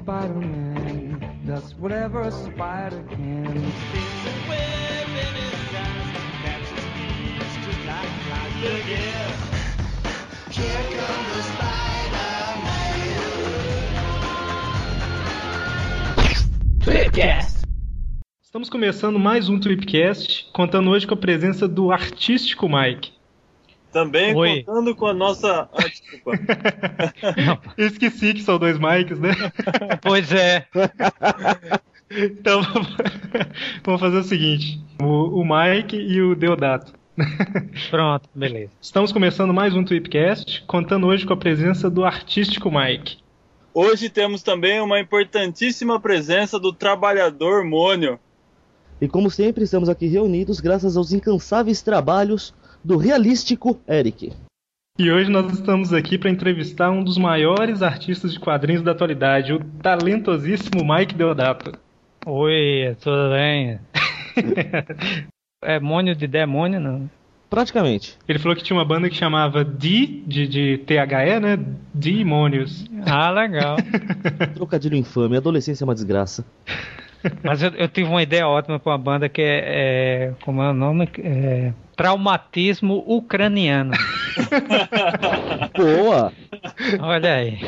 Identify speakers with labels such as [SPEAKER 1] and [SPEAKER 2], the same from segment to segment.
[SPEAKER 1] Spider-Man does whatever a spider can.
[SPEAKER 2] Estamos começando mais um Tripcast, contando hoje com a presença do artístico Mike.
[SPEAKER 3] Também
[SPEAKER 2] Oi.
[SPEAKER 3] contando com a nossa. Ah, desculpa.
[SPEAKER 2] Esqueci que são dois Mikes, né?
[SPEAKER 4] Pois é.
[SPEAKER 2] Então vamos fazer o seguinte: o, o Mike e o Deodato.
[SPEAKER 4] Pronto, beleza.
[SPEAKER 2] Estamos começando mais um Tripcast, contando hoje com a presença do artístico Mike.
[SPEAKER 3] Hoje temos também uma importantíssima presença do trabalhador Mônio.
[SPEAKER 5] E como sempre, estamos aqui reunidos graças aos incansáveis trabalhos do realístico Eric.
[SPEAKER 2] E hoje nós estamos aqui para entrevistar um dos maiores artistas de quadrinhos da atualidade, o talentosíssimo Mike Deodato.
[SPEAKER 4] Oi, tudo bem? É mônio de demônio, não?
[SPEAKER 5] Praticamente.
[SPEAKER 2] Ele falou que tinha uma banda que chamava D, de, de THE, né? Demônios.
[SPEAKER 4] Ah, legal.
[SPEAKER 5] Trocadilho infame, adolescência é uma desgraça.
[SPEAKER 4] Mas eu, eu tive uma ideia ótima com a banda que é, é- como é o nome? É, traumatismo ucraniano.
[SPEAKER 5] Boa!
[SPEAKER 4] Olha aí.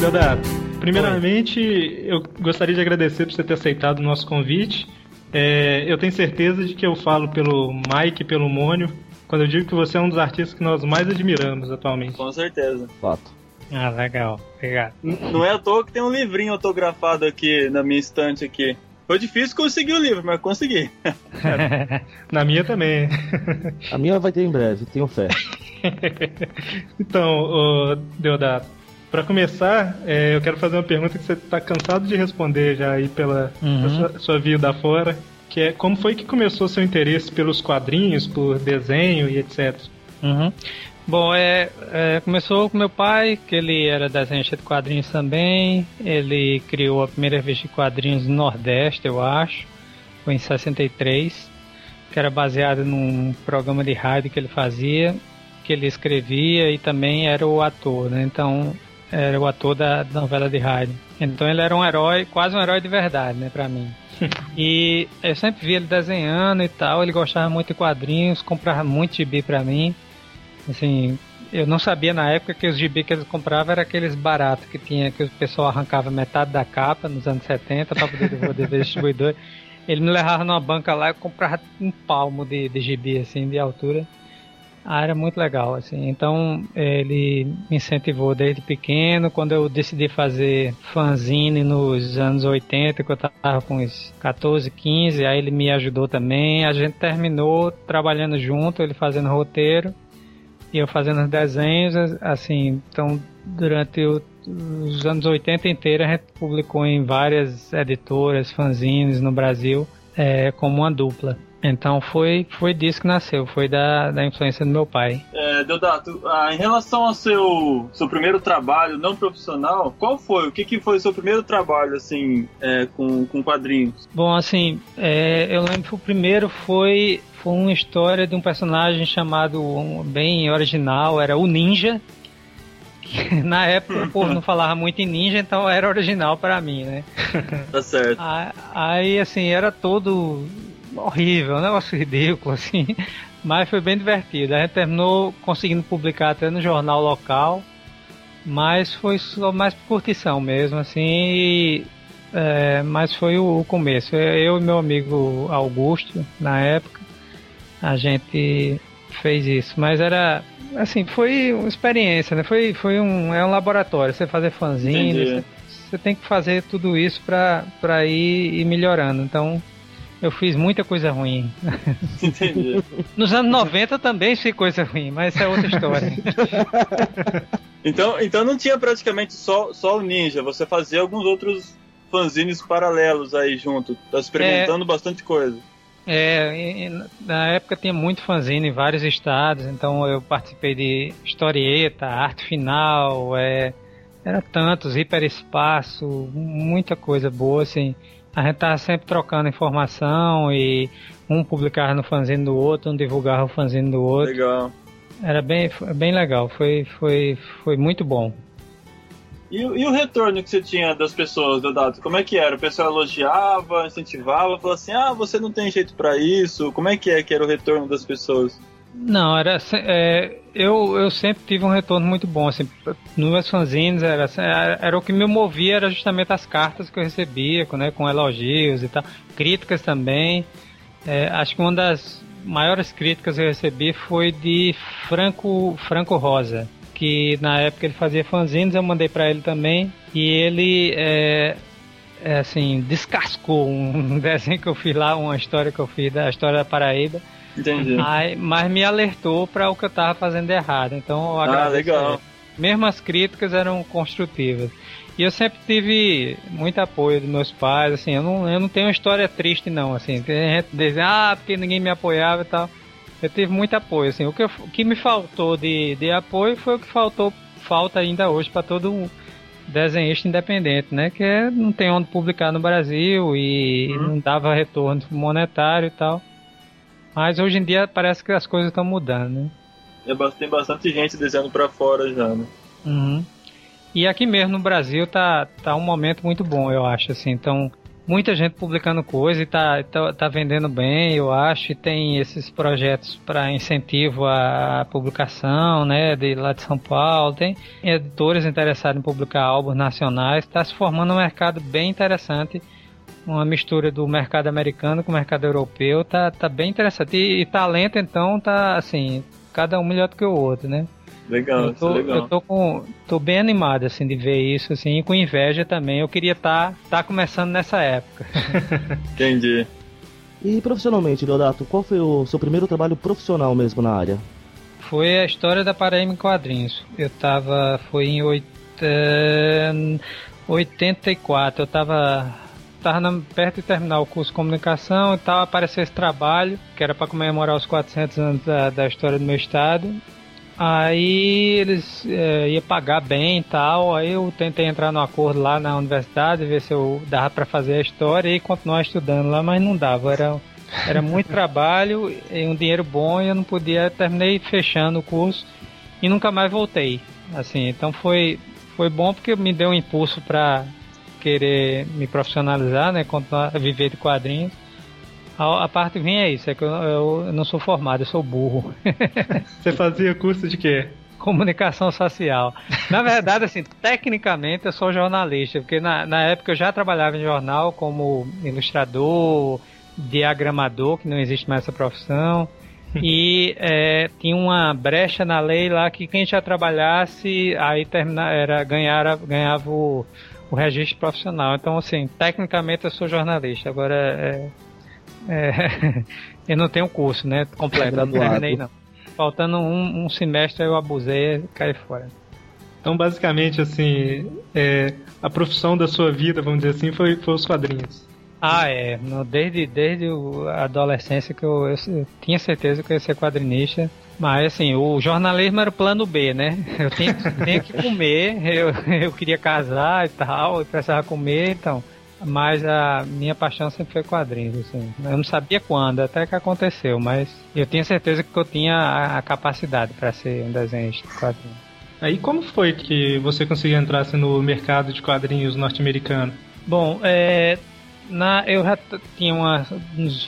[SPEAKER 2] Deodato, primeiramente eu gostaria de agradecer por você ter aceitado o nosso convite. É, eu tenho certeza de que eu falo pelo Mike e pelo Mônio quando eu digo que você é um dos artistas que nós mais admiramos atualmente.
[SPEAKER 3] Com certeza.
[SPEAKER 5] Fato.
[SPEAKER 4] Ah, legal. Obrigado.
[SPEAKER 3] Não é à toa que tem um livrinho autografado aqui na minha estante aqui. Foi difícil conseguir o livro, mas consegui.
[SPEAKER 2] Na minha também.
[SPEAKER 5] A minha vai ter em breve, tenho fé.
[SPEAKER 2] então, Deodato, para começar, é, eu quero fazer uma pergunta que você está cansado de responder já aí pela,
[SPEAKER 4] Uhum.
[SPEAKER 2] sua, sua vida afora, que é como foi que começou seu interesse pelos quadrinhos, por desenho e etc.
[SPEAKER 4] Uhum. Bom, é, é, começou com meu pai, que ele era desenhista de quadrinhos também. Ele criou a primeira revista de quadrinhos no Nordeste, eu acho. Foi em 63, que era baseado num programa de rádio que ele fazia, que ele escrevia e também era o ator, né? Então, era o ator da novela de rádio. Então ele era um herói, quase um herói de verdade, né, pra mim. E eu sempre vi ele desenhando e tal, ele gostava muito de quadrinhos, comprava muito gibi pra mim. Assim, eu não sabia na época que os gibi que eles compravam eram aqueles baratos que tinha, que o pessoal arrancava metade da capa nos anos 70 para poder devolver ver distribuidor. Ele me levava numa banca lá e comprava um palmo de, de gibi, assim, de altura. Ah, era muito legal, assim. Então, ele me incentivou desde pequeno. Quando eu decidi fazer fanzine nos anos 80, que eu tava com uns 14, 15, aí ele me ajudou também. A gente terminou trabalhando junto, ele fazendo roteiro e eu fazendo os desenhos, assim, então durante o- os anos 80 inteiro a gente publicou em várias editoras, fanzines no Brasil, é, como uma dupla. Então foi, foi disso que nasceu, foi da, da influência do meu pai.
[SPEAKER 3] É, Deodato, ah, em relação ao seu, seu primeiro trabalho não profissional, qual foi? O que, que foi o seu primeiro trabalho, assim, é, com, com quadrinhos?
[SPEAKER 4] Bom, assim, é, eu lembro que o primeiro foi, foi uma história de um personagem chamado, um, bem original, era o Ninja. Na época o povo não falava muito em ninja, então era original para mim, né?
[SPEAKER 3] Tá certo.
[SPEAKER 4] Aí, assim, era todo horrível, um negócio ridículo, assim. Mas foi bem divertido. A gente terminou conseguindo publicar até no jornal local. Mas foi só mais por curtição mesmo, assim. e, é, mas foi o, o começo. Eu e meu amigo Augusto, na época, a gente fez isso. Mas era, assim, foi uma experiência, né? Foi, foi um, é um laboratório. Você fazer fanzine, você, você tem que fazer tudo isso pra ir, ir melhorando. Então, eu fiz muita coisa ruim.
[SPEAKER 3] Entendi.
[SPEAKER 4] Nos anos 90 também fiz coisa ruim, mas isso é outra história.
[SPEAKER 3] Então, então não tinha praticamente só, só o Ninja, você fazia alguns outros fanzines paralelos aí junto. Tá experimentando bastante coisa.
[SPEAKER 4] É, na época tinha muito fanzine em vários estados, então eu participei de historieta, arte final, é, era tantos, hiperespaço, muita coisa boa, assim. A gente tava sempre trocando informação e um publicava no fanzine do outro, um divulgava o fanzine do outro.
[SPEAKER 3] Legal.
[SPEAKER 4] Era bem, bem legal, foi, foi, foi muito bom.
[SPEAKER 3] E, e, o retorno que você tinha das pessoas, Dodato? Como é que era? O pessoal elogiava, incentivava, falava assim: ah, você não tem jeito para isso. Como é que é que era o retorno das pessoas?
[SPEAKER 4] Não, era é, eu, eu sempre tive um retorno muito bom assim, nos meus fanzines era, era, era o que me movia era justamente as cartas que eu recebia, né, com elogios e tal, críticas também. É, acho que uma das maiores críticas que eu recebi foi de Franco Franco Rosa que na época ele fazia fanzines, eu mandei para ele também. E ele, é, é, assim, descascou um desenho que eu fiz lá, uma história que eu fiz, da história da Paraíba.
[SPEAKER 3] Entendi.
[SPEAKER 4] Aí, mas me alertou para o que eu tava fazendo errado. Então eu
[SPEAKER 3] Ah, legal.
[SPEAKER 4] Mesmo as críticas eram construtivas. E eu sempre tive muito apoio dos meus pais, assim, eu não, eu não tenho uma história triste não, assim, tem gente dizendo, ah, porque ninguém me apoiava e tal eu tive muito apoio, assim. O que, eu, o que me faltou de, de apoio foi o que faltou, falta ainda hoje para todo desenhista independente, né? Que é, não tem onde publicar no Brasil e uhum. não dava retorno monetário e tal. Mas hoje em dia parece que as coisas estão mudando, né?
[SPEAKER 3] É, tem bastante gente desenhando para fora já, né?
[SPEAKER 4] Uhum. E aqui mesmo no Brasil tá, tá um momento muito bom, eu acho, assim. Então, muita gente publicando coisa e tá, tá, tá vendendo bem, eu acho, e tem esses projetos para incentivo à publicação, né, de lá de São Paulo, tem editores interessados em publicar álbuns nacionais, está se formando um mercado bem interessante, uma mistura do mercado americano com o mercado europeu, tá, tá bem interessante, e, e talento então tá assim, cada um melhor do que o outro, né.
[SPEAKER 3] Legal,
[SPEAKER 4] eu tô,
[SPEAKER 3] legal.
[SPEAKER 4] Eu tô, com, tô bem animado, assim, de ver isso, assim, e com inveja também. Eu queria estar tá, tá começando nessa época.
[SPEAKER 3] Entendi.
[SPEAKER 5] E profissionalmente, Leodato, qual foi o seu primeiro trabalho profissional mesmo na área?
[SPEAKER 4] Foi a história da Paraíba em quadrinhos. Eu tava, foi em oit... 84, eu tava tava na, perto de terminar o curso de comunicação e tal, apareceu esse trabalho, que era para comemorar os 400 anos da, da história do meu estado. Aí eles é, iam pagar bem e tal. Aí eu tentei entrar no acordo lá na universidade, ver se eu dava para fazer a história e continuar estudando lá, mas não dava. Era, era muito trabalho e um dinheiro bom e eu não podia. Terminei fechando o curso e nunca mais voltei. Assim, então foi, foi bom porque me deu um impulso para querer me profissionalizar, né? Continuar a viver de quadrinhos. A, a, parte ruim é isso, é que eu, eu, não sou formado, eu sou burro.
[SPEAKER 2] Você fazia curso de quê?
[SPEAKER 4] Comunicação social. Na verdade, assim, tecnicamente eu sou jornalista, porque na, na época eu já trabalhava em jornal como ilustrador, diagramador, que não existe mais essa profissão. e é, tinha uma brecha na lei lá que quem já trabalhasse aí termina, era ganhar, ganhava o, o registro profissional. Então, assim, tecnicamente eu sou jornalista. Agora, é, é, eu não tenho curso, né? Completo, não terminei não. Faltando um, um semestre eu abusei e caí fora.
[SPEAKER 2] Então, basicamente, assim, é, a profissão da sua vida, vamos dizer assim, foi, foi os quadrinhos.
[SPEAKER 4] Ah, é. No, desde, desde a adolescência que eu, eu, eu, tinha certeza que eu ia ser quadrinista. Mas, assim, o jornalismo era o plano B, né? Eu tinha, tinha que comer, eu, eu queria casar e tal, eu precisava comer, então mas a minha paixão sempre foi quadrinhos, assim. Eu não sabia quando, até que aconteceu, mas eu tinha certeza que eu tinha a, a capacidade para ser um desenhista de quadrinhos.
[SPEAKER 2] Aí como foi que você conseguiu entrar assim, no mercado de quadrinhos norte-americano?
[SPEAKER 4] Bom, é, na, eu já tinha uma.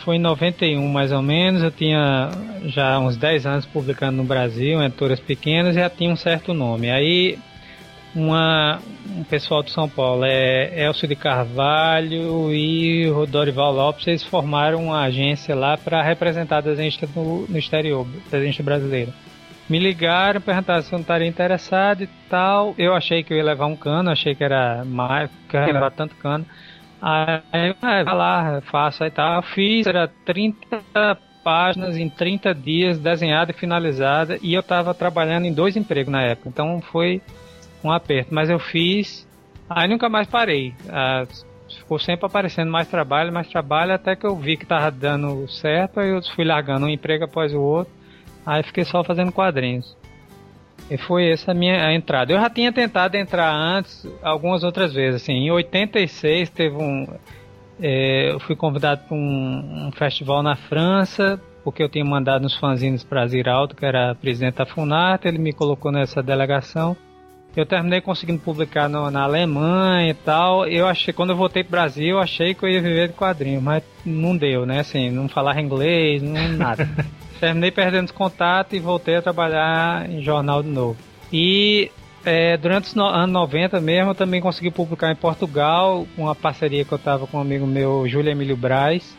[SPEAKER 4] Foi em 91 mais ou menos, eu tinha já uns 10 anos publicando no Brasil, em editoras pequenas, e já tinha um certo nome. Aí uma, um pessoal de São Paulo, é Elcio de Carvalho e o Dorival Lopes, eles formaram uma agência lá para representar desenhista no, no exterior, desenhista brasileiro. Me ligaram, perguntaram se eu não estaria interessado e tal. Eu achei que eu ia levar um cano, achei que era mais, que ia levar tanto cano. Aí, vai lá, faço aí tal. Fiz, era 30 páginas em 30 dias, desenhada e finalizada, e eu estava trabalhando em dois empregos na época. Então foi um aperto, mas eu fiz, aí nunca mais parei. Ah, ficou sempre aparecendo mais trabalho, mais trabalho, até que eu vi que tava dando certo, aí eu fui largando um emprego após o outro, aí fiquei só fazendo quadrinhos. E foi essa a minha entrada. Eu já tinha tentado entrar antes, algumas outras vezes. Assim, em 86 teve um. É, eu fui convidado para um, um, festival na França, porque eu tinha mandado nos fanzines para Ziraldo, que era presidente da Funarte, ele me colocou nessa delegação. Eu terminei conseguindo publicar no, na Alemanha e tal. Eu achei, quando eu voltei pro Brasil, eu achei que eu ia viver de quadrinho, mas não deu, né? Assim, não falar inglês, não nada. terminei perdendo contato e voltei a trabalhar em jornal de novo. E é, durante os no, anos 90 mesmo, eu também consegui publicar em Portugal, uma parceria que eu tava com um amigo meu, Júlio Emílio Braz.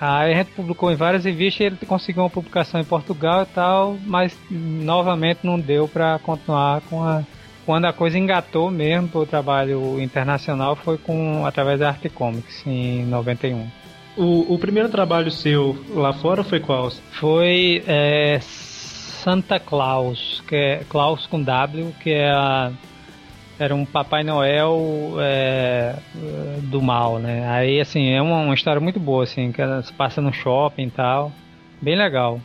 [SPEAKER 4] Aí a gente publicou em várias revistas e ele conseguiu uma publicação em Portugal e tal, mas novamente não deu para continuar com a quando a coisa engatou mesmo para o trabalho internacional foi com através da Arte Comics em 91.
[SPEAKER 2] O, o primeiro trabalho seu lá fora foi qual?
[SPEAKER 4] Foi é, Santa Claus, que é Claus com W, que é a, era um Papai Noel é, do mal, né? Aí assim é uma, uma, história muito boa, assim, que se passa no shopping e tal, bem legal.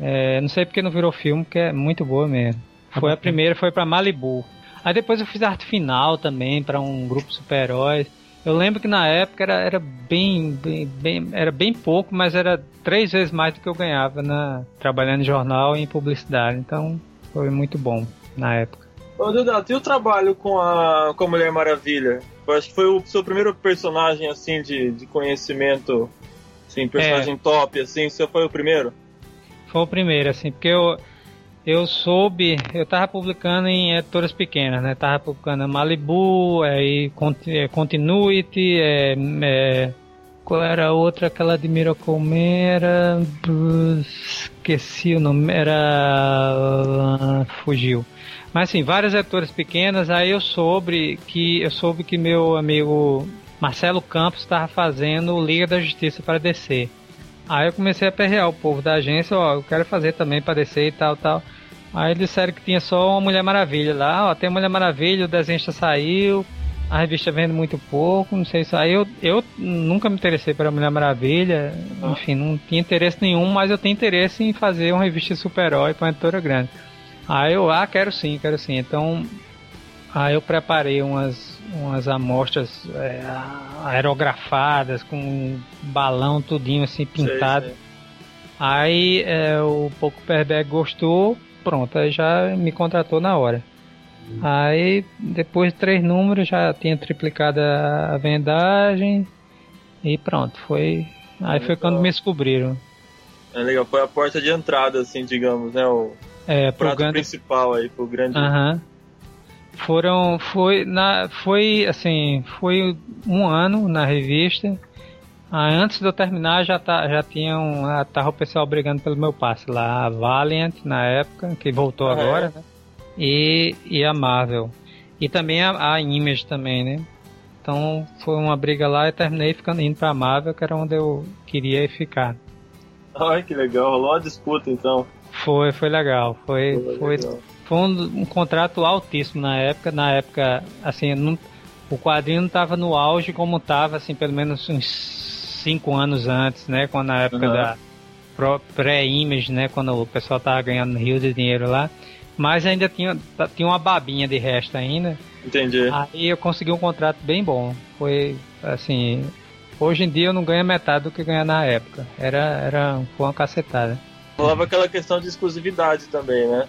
[SPEAKER 4] É, não sei porque não virou filme, que é muito boa mesmo. Foi a primeira, foi para Malibu. Aí depois eu fiz arte final também para um grupo super-heróis. Eu lembro que na época era, era bem, bem, bem, era bem pouco, mas era três vezes mais do que eu ganhava na, trabalhando em jornal e em publicidade. Então foi muito bom na época.
[SPEAKER 3] Ô Duda, e o trabalho com a, com a Mulher Maravilha? Eu acho que foi o seu primeiro personagem assim de, de conhecimento, assim, personagem é. top, assim, você foi o primeiro?
[SPEAKER 4] Foi o primeiro, assim, porque eu, eu soube, eu tava publicando em editoras pequenas, né? Tava publicando Malibu, aí é, Continuity, é, é, qual era a outra, aquela de Miracle esqueci o nome, era... fugiu. Mas assim, várias editoras pequenas, aí eu soube que, eu soube que meu amigo Marcelo Campos estava fazendo Liga da Justiça para DC. Aí eu comecei a perrear o povo da agência, ó, eu quero fazer também para descer e tal, tal. Aí disseram que tinha só uma Mulher Maravilha lá, ó, tem Mulher Maravilha, o desenho já saiu, a revista vende muito pouco, não sei se aí eu, eu nunca me interessei pela Mulher Maravilha, ah. enfim, não tinha interesse nenhum, mas eu tenho interesse em fazer uma revista super-herói para uma editora grande. Aí eu, ah, quero sim, quero sim. Então, aí eu preparei umas umas amostras é, aerografadas com um balão tudinho assim pintado. Sei, sei. Aí é, o Poco Perberg gostou, pronto, aí já me contratou na hora. Aí depois de três números já tinha triplicado a vendagem e pronto, foi. Aí foi quando me descobriram.
[SPEAKER 3] É legal, foi a porta de entrada, assim, digamos, né? O é, prato grande... principal aí, pro grande.
[SPEAKER 4] Aham. Foram, foi, na, foi assim, foi um ano na revista. Ah, antes de eu terminar já, tá, já tinham, já tava o pessoal brigando pelo meu passe lá, a Valiant na época, que voltou ah, agora, é. né? E, e a Marvel. E também a, a Image também, né? Então foi uma briga lá e terminei ficando indo pra Marvel, que era onde eu queria ficar.
[SPEAKER 3] Ai, que legal, rolou a disputa então.
[SPEAKER 4] Foi, foi legal. Foi, foi, foi, legal foi um, um, contrato altíssimo na época. Na época, assim, não, o quadrinho não estava no auge como estava, assim, pelo menos uns cinco anos antes, né? Quando na época uhum. da pré-image, né? Quando o pessoal tava ganhando rios de dinheiro lá. Mas ainda tinha, tinha uma babinha de resto ainda.
[SPEAKER 3] Entendi.
[SPEAKER 4] Aí eu consegui um contrato bem bom. Foi, assim... Hoje em dia eu não ganho metade do que ganha na época. Era, era foi uma cacetada.
[SPEAKER 3] Falava aquela questão de exclusividade também, né?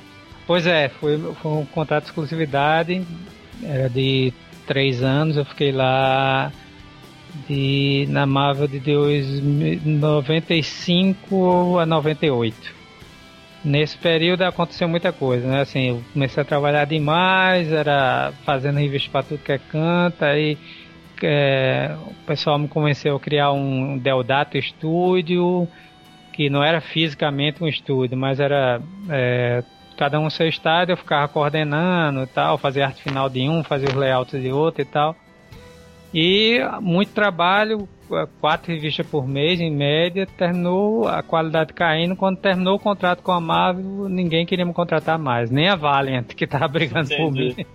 [SPEAKER 4] Pois é, foi, foi um contrato de exclusividade, era de três anos, eu fiquei lá de, na Marvel de 95 a 98. Nesse período aconteceu muita coisa, né? Assim, eu comecei a trabalhar demais, era fazendo revista para tudo que é canta, aí é, o pessoal me convenceu a criar um Deodato Studio, que não era fisicamente um estúdio, mas era é, cada um seu estádio, eu ficava coordenando e tal, fazia arte final de um, fazia os layouts de outro e tal. E muito trabalho, quatro revistas por mês em média, terminou a qualidade caindo. Quando terminou o contrato com a Marvel, ninguém queria me contratar mais, nem a Valiant, que estava brigando Entendi. por mim.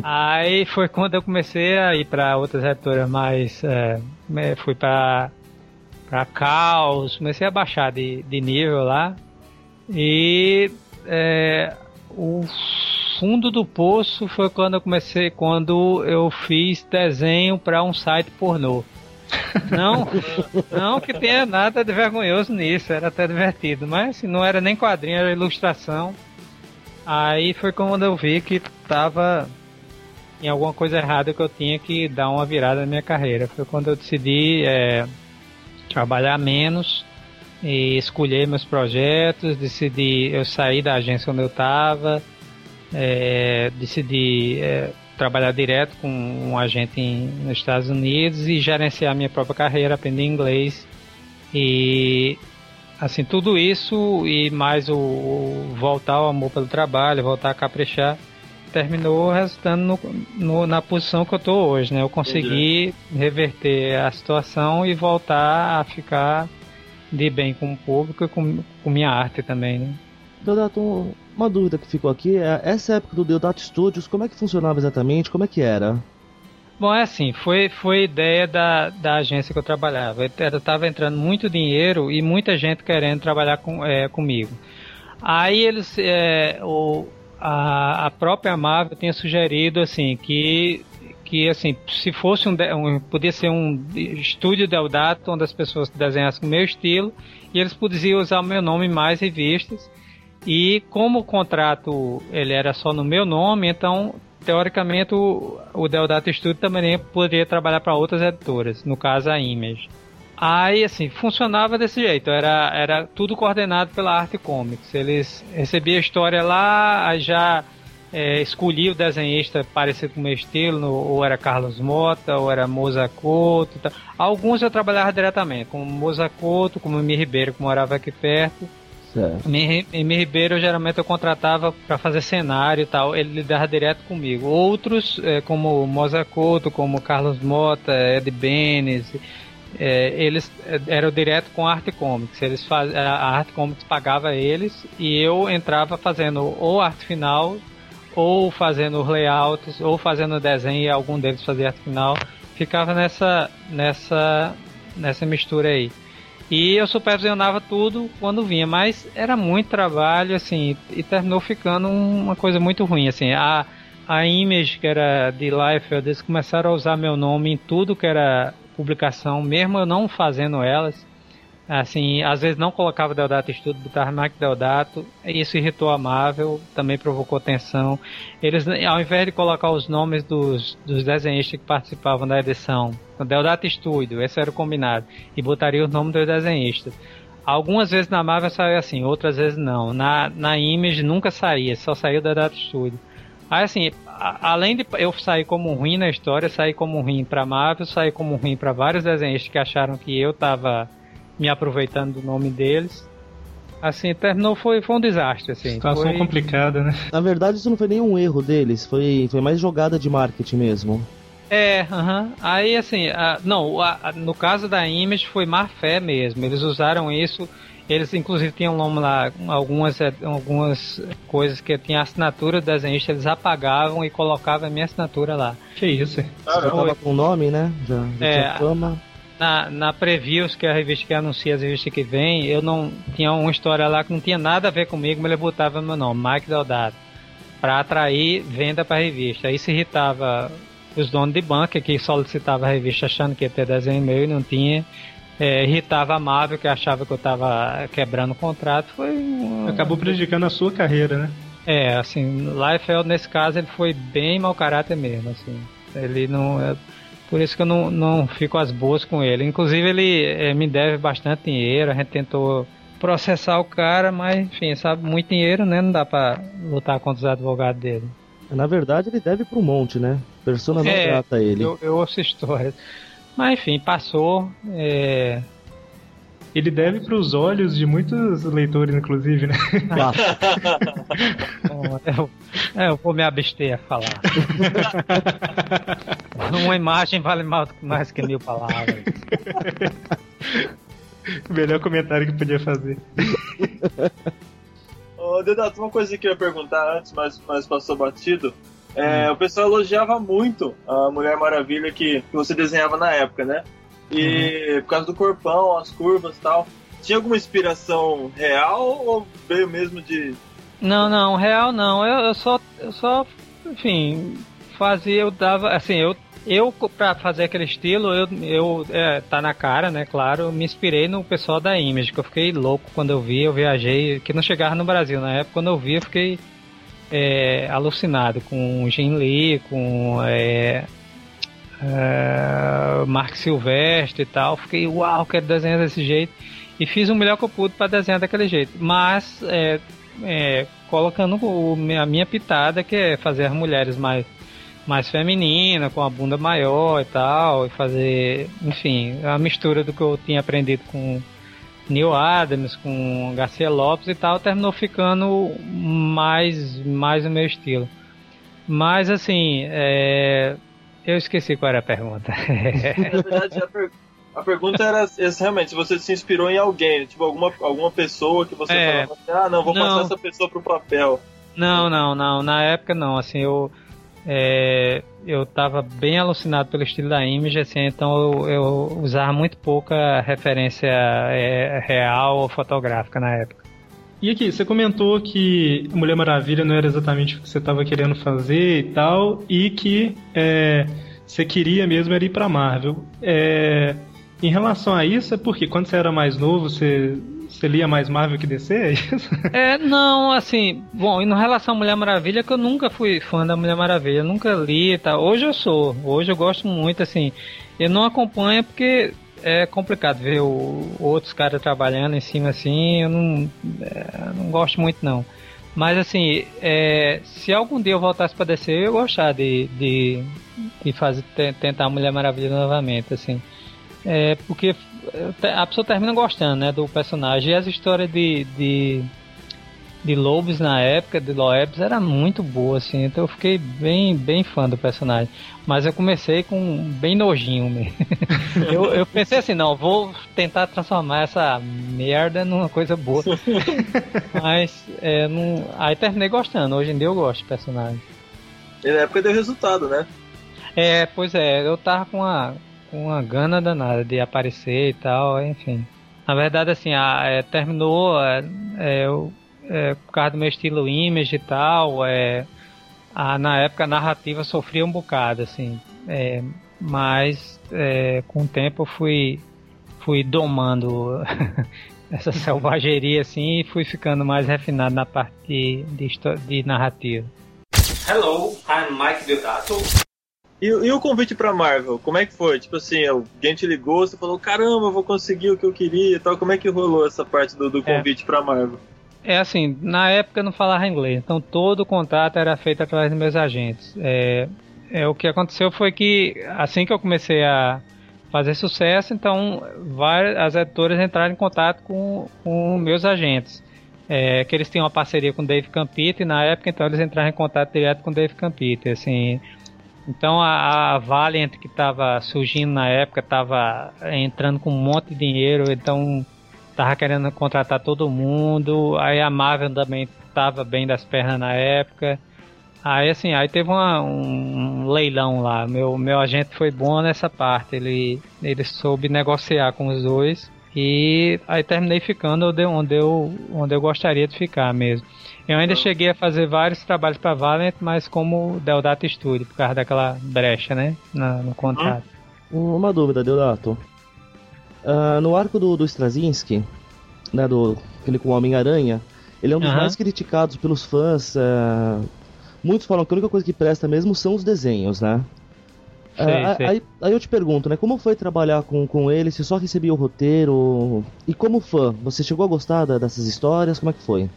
[SPEAKER 4] Aí foi quando eu comecei a ir para outras editoras mais. É, fui para para Caos, comecei a baixar de, de nível lá. E é, o fundo do poço foi quando eu comecei, quando eu fiz desenho para um site pornô. Não, não que tenha nada de vergonhoso nisso, era até divertido, mas assim, não era nem quadrinho, era ilustração. Aí foi quando eu vi que tava em alguma coisa errada que eu tinha que dar uma virada na minha carreira. Foi quando eu decidi é, trabalhar menos e escolher meus projetos, decidi eu sair da agência onde eu estava, é, decidi é, trabalhar direto com um agente em, nos Estados Unidos e gerenciar minha própria carreira, aprender inglês e assim tudo isso e mais o, o voltar ao amor pelo trabalho, voltar a caprichar terminou resultando no, no, na posição que eu estou hoje, né? Eu consegui Entendi. reverter a situação e voltar a ficar de bem com o público e com, com minha arte também, né?
[SPEAKER 5] Deodato, uma dúvida que ficou aqui é essa época do Deodato Studios, como é que funcionava exatamente? Como é que era?
[SPEAKER 4] Bom, é assim, foi, foi ideia da, da agência que eu trabalhava. Estava entrando muito dinheiro e muita gente querendo trabalhar com, é, comigo. Aí eles, é, o, a, a própria Marvel tinha sugerido assim que que assim se fosse um, um podia ser um estúdio Deodato onde as pessoas desenhassem o meu estilo e eles podiam usar o meu nome em mais revistas e como o contrato ele era só no meu nome então teoricamente o, o Deodato Studio também poderia trabalhar para outras editoras no caso a Image Aí, assim, funcionava desse jeito. Era, era tudo coordenado pela Arte Comics. Eles recebiam a história lá, já é, escolhia o desenhista parecido com o meu estilo, ou era Carlos Mota, ou era Moza Couto. Tá. Alguns eu trabalhava diretamente, como Moza Couto, como Mi Ribeiro, que morava aqui perto. Certo. Mi, Mi Ribeiro, geralmente eu contratava para fazer cenário e tal, ele lidava direto comigo. Outros, é, como Moza Couto, como Carlos Mota, Ed Benes é, eles é, eram direto com a Arte Comics. Eles faz, a Arte Comics pagava eles e eu entrava fazendo ou arte final, ou fazendo os layouts, ou fazendo desenho e algum deles fazia arte final. Ficava nessa, nessa, nessa mistura aí. E eu supervisionava tudo quando vinha, mas era muito trabalho, assim, e terminou ficando uma coisa muito ruim, assim. A, a Image, que era de Life, eles começaram a usar meu nome em tudo que era publicação, mesmo eu não fazendo elas. Assim, às vezes não colocava Deodato Estudo, botava Mike Deodato. Isso irritou a Marvel, também provocou tensão. Eles, ao invés de colocar os nomes dos, dos desenhistas que participavam da edição, Deodato Studio, esse era o combinado, e botaria o nome dos desenhistas. Algumas vezes na Marvel saiu assim, outras vezes não. Na, na Image nunca saía, só saiu Deodato Studio. Aí assim, além de eu sair como ruim na história, sair como ruim pra Marvel, sair como ruim para vários desenhistas que acharam que eu tava me aproveitando do nome deles. Assim, terminou, foi, foi um desastre, assim.
[SPEAKER 2] Situação
[SPEAKER 4] foi...
[SPEAKER 2] complicada, né?
[SPEAKER 5] Na verdade, isso não foi nenhum erro deles, foi, foi mais jogada de marketing mesmo.
[SPEAKER 4] É, aham. Uh -huh. Aí, assim, a, não, a, a, no caso da Image foi má fé mesmo. Eles usaram isso eles, inclusive, tinham lá algumas, eh, algumas coisas que tinha assinatura do desenhista, eles apagavam e colocavam a minha assinatura lá.
[SPEAKER 2] Que isso?
[SPEAKER 5] Já tava com o nome, né? Já, já é, tinha fama.
[SPEAKER 4] Na, na Previews, que é a revista que anuncia as revistas que vem, eu não tinha uma história lá que não tinha nada a ver comigo, mas ele botava meu nome, Mike Deodato, para atrair venda para a revista. Isso irritava os donos de banca que solicitavam a revista achando que ia ter desenho meu e não tinha é, irritava a Marvel, que achava que eu tava quebrando o contrato, foi.
[SPEAKER 2] Acabou prejudicando a sua carreira, né?
[SPEAKER 4] É, assim, Liefeld nesse caso ele foi bem mau caráter mesmo, assim. Ele não. É, por isso que eu não, não fico às boas com ele. Inclusive ele é, me deve bastante dinheiro, a gente tentou processar o cara, mas enfim, sabe, muito dinheiro, né? Não dá pra lutar contra os advogados dele.
[SPEAKER 5] Na verdade, ele deve pro monte, né? Persona não é, trata ele.
[SPEAKER 4] Eu, eu ouço histórias. Mas enfim, passou. É...
[SPEAKER 2] Ele deve para os olhos de muitos leitores, inclusive, né?
[SPEAKER 4] Bom, eu, é, eu, vou me abster a falar. Uma imagem vale mais que mil palavras.
[SPEAKER 2] Melhor comentário que podia fazer.
[SPEAKER 3] Ô, Dedato, uma coisa que eu ia perguntar antes, mas, mas passou batido. É, O pessoal elogiava muito a Mulher Maravilha que, que você desenhava na época, né? E por causa do corpão, as curvas e tal. Tinha alguma inspiração real ou veio mesmo de.
[SPEAKER 4] Não, não, real não. Eu, eu só, eu só, enfim, fazia, eu dava, assim, eu, eu pra fazer aquele estilo, eu, eu é, tá na cara, né, claro, me inspirei no pessoal da Image, que eu fiquei louco quando eu vi, eu viajei, que não chegava no Brasil na época, quando eu vi eu fiquei é, alucinado com Jim Lee, com é, é, Mark Silvestre e tal, fiquei, uau, quero desenhar desse jeito, e fiz o melhor que eu pude para desenhar daquele jeito, mas é, é, colocando o, a minha pitada, que é fazer as mulheres mais mais feminina, com a bunda maior e tal, e fazer, enfim, a mistura do que eu tinha aprendido com Neil Adams, com Garcia Lopes e tal, terminou ficando mais, mais o meu estilo. Mas assim, é... eu esqueci qual era a pergunta.
[SPEAKER 3] Na verdade, a, per- a pergunta era essa, realmente se você se inspirou em alguém, tipo alguma, alguma pessoa que você
[SPEAKER 4] É.
[SPEAKER 3] falava assim, ah, não, vou
[SPEAKER 4] Não.
[SPEAKER 3] passar essa pessoa pro papel.
[SPEAKER 4] Não, não, não. Na época não. Assim, eu é, eu tava bem alucinado pelo estilo da Image, assim, então eu, eu usava muito pouca referência é, real ou fotográfica na época.
[SPEAKER 2] E aqui, você comentou que Mulher Maravilha não era exatamente o que você estava querendo fazer e tal, e que é, você queria mesmo era ir pra Marvel. É, em relação a isso, é porque quando você era mais novo, você, você lia mais Marvel que DC? É isso?
[SPEAKER 4] É, não, assim, bom, em relação à Mulher Maravilha, que eu nunca fui fã da Mulher Maravilha, eu nunca li e tal. Hoje eu sou, hoje eu gosto muito, assim, eu não acompanho porque é complicado ver o, outros caras trabalhando em cima assim, eu não, é, não gosto muito não. Mas assim, é, se algum dia eu voltasse pra descer, eu ia gostar de, de, de fazer, te- tentar a Mulher Maravilha novamente, assim. É, porque a pessoa termina gostando, né, do personagem. E as histórias de, de, de Lobos na época, de Loebs, era muito boa, assim. Então eu fiquei bem, bem fã do personagem. Mas eu comecei com bem nojinho mesmo. eu, eu pensei assim, não, vou tentar transformar essa merda numa coisa boa. Mas é, não... aí terminei gostando. Hoje em dia eu gosto do personagem.
[SPEAKER 3] E na época deu resultado, né?
[SPEAKER 4] É, pois é, eu tava com uma, com uma gana danada de aparecer e tal, enfim. Na verdade, assim, a, é, terminou é, é, eu- é, por causa do meu estilo image e tal, é, a, na época a narrativa sofria um bocado, assim. é, mas é, com o tempo eu fui, fui domando essa selvageria assim e fui ficando mais refinado na parte de, de, de narrativa.
[SPEAKER 6] Hello, I'm Mike Deodato.
[SPEAKER 3] E, e o convite pra Marvel, como é que foi? Tipo assim, alguém te ligou, você falou, caramba, eu vou conseguir o que eu queria e tal. Como é que rolou essa parte do, do
[SPEAKER 4] É.
[SPEAKER 3] convite pra Marvel?
[SPEAKER 4] É assim, na época eu não falava inglês, então todo o contato era feito através dos meus agentes. É, é, o que aconteceu foi que assim que eu comecei a fazer sucesso, então várias, as editoras entraram em contato com, com meus agentes. É, que eles tinham uma parceria com o Dave Campita e na época então eles entraram em contato direto com o Dave Campita. Assim, então a, a Valiant que estava surgindo na época estava entrando com um monte de dinheiro, então tava querendo contratar todo mundo. Aí a Marvel também tava bem das pernas na época. Aí assim, aí teve uma- um leilão lá. Meu, meu agente foi bom nessa parte. Ele, ele soube negociar com os dois. E aí terminei ficando onde, eu, onde eu gostaria de ficar mesmo. Eu ainda cheguei a fazer vários trabalhos para Valiant, mas como Deodato Studio, por causa daquela brecha, né? na- no contrato.
[SPEAKER 5] Uma dúvida, Deodato. Ah, no arco do, do Straczynski, né, do, aquele com o Homem-Aranha, ele é um dos mais criticados pelos fãs. ah, muitos falam que a única coisa que presta mesmo são os desenhos, né? Ah,
[SPEAKER 4] Sei,
[SPEAKER 5] a-
[SPEAKER 4] sei.
[SPEAKER 5] Aí, aí eu te pergunto, né, como foi trabalhar com, com ele, se só recebia o roteiro, e como fã, você chegou a gostar da- dessas histórias, como é que foi?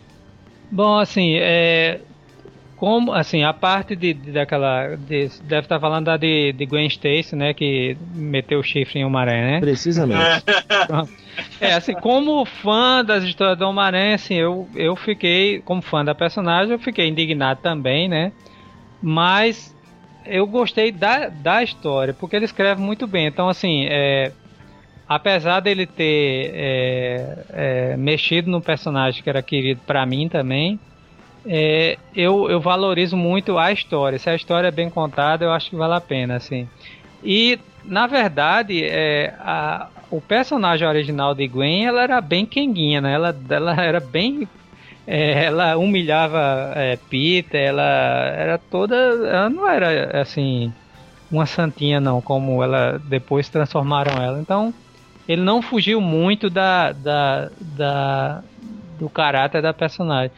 [SPEAKER 4] Bom, assim, é. Como, assim, a parte de, de- daquela. de- deve estar falando da de, de Gwen Stacy, né? Que meteu o chifre em Homem-Aranha, né?
[SPEAKER 5] Precisamente.
[SPEAKER 4] É, assim, como fã das histórias do Homem-Aranha, assim, eu, eu fiquei, como fã da personagem, eu fiquei indignado também, né? Mas eu gostei da, da história, porque ele escreve muito bem. Então, assim, é, apesar dele ter é, é, mexido no personagem que era querido pra mim também, é, eu, eu valorizo muito a história. Se a história é bem contada, eu acho que vale a pena, assim. E, na verdade, é, a, o personagem original de Gwen, ela era bem quenguinha, né? Ela, ela era bem... É, ela humilhava é, Peter, ela era toda... Ela não era, assim, uma santinha, não, como ela depois transformaram ela. Então, ele não fugiu muito da, da, da do caráter da personagem.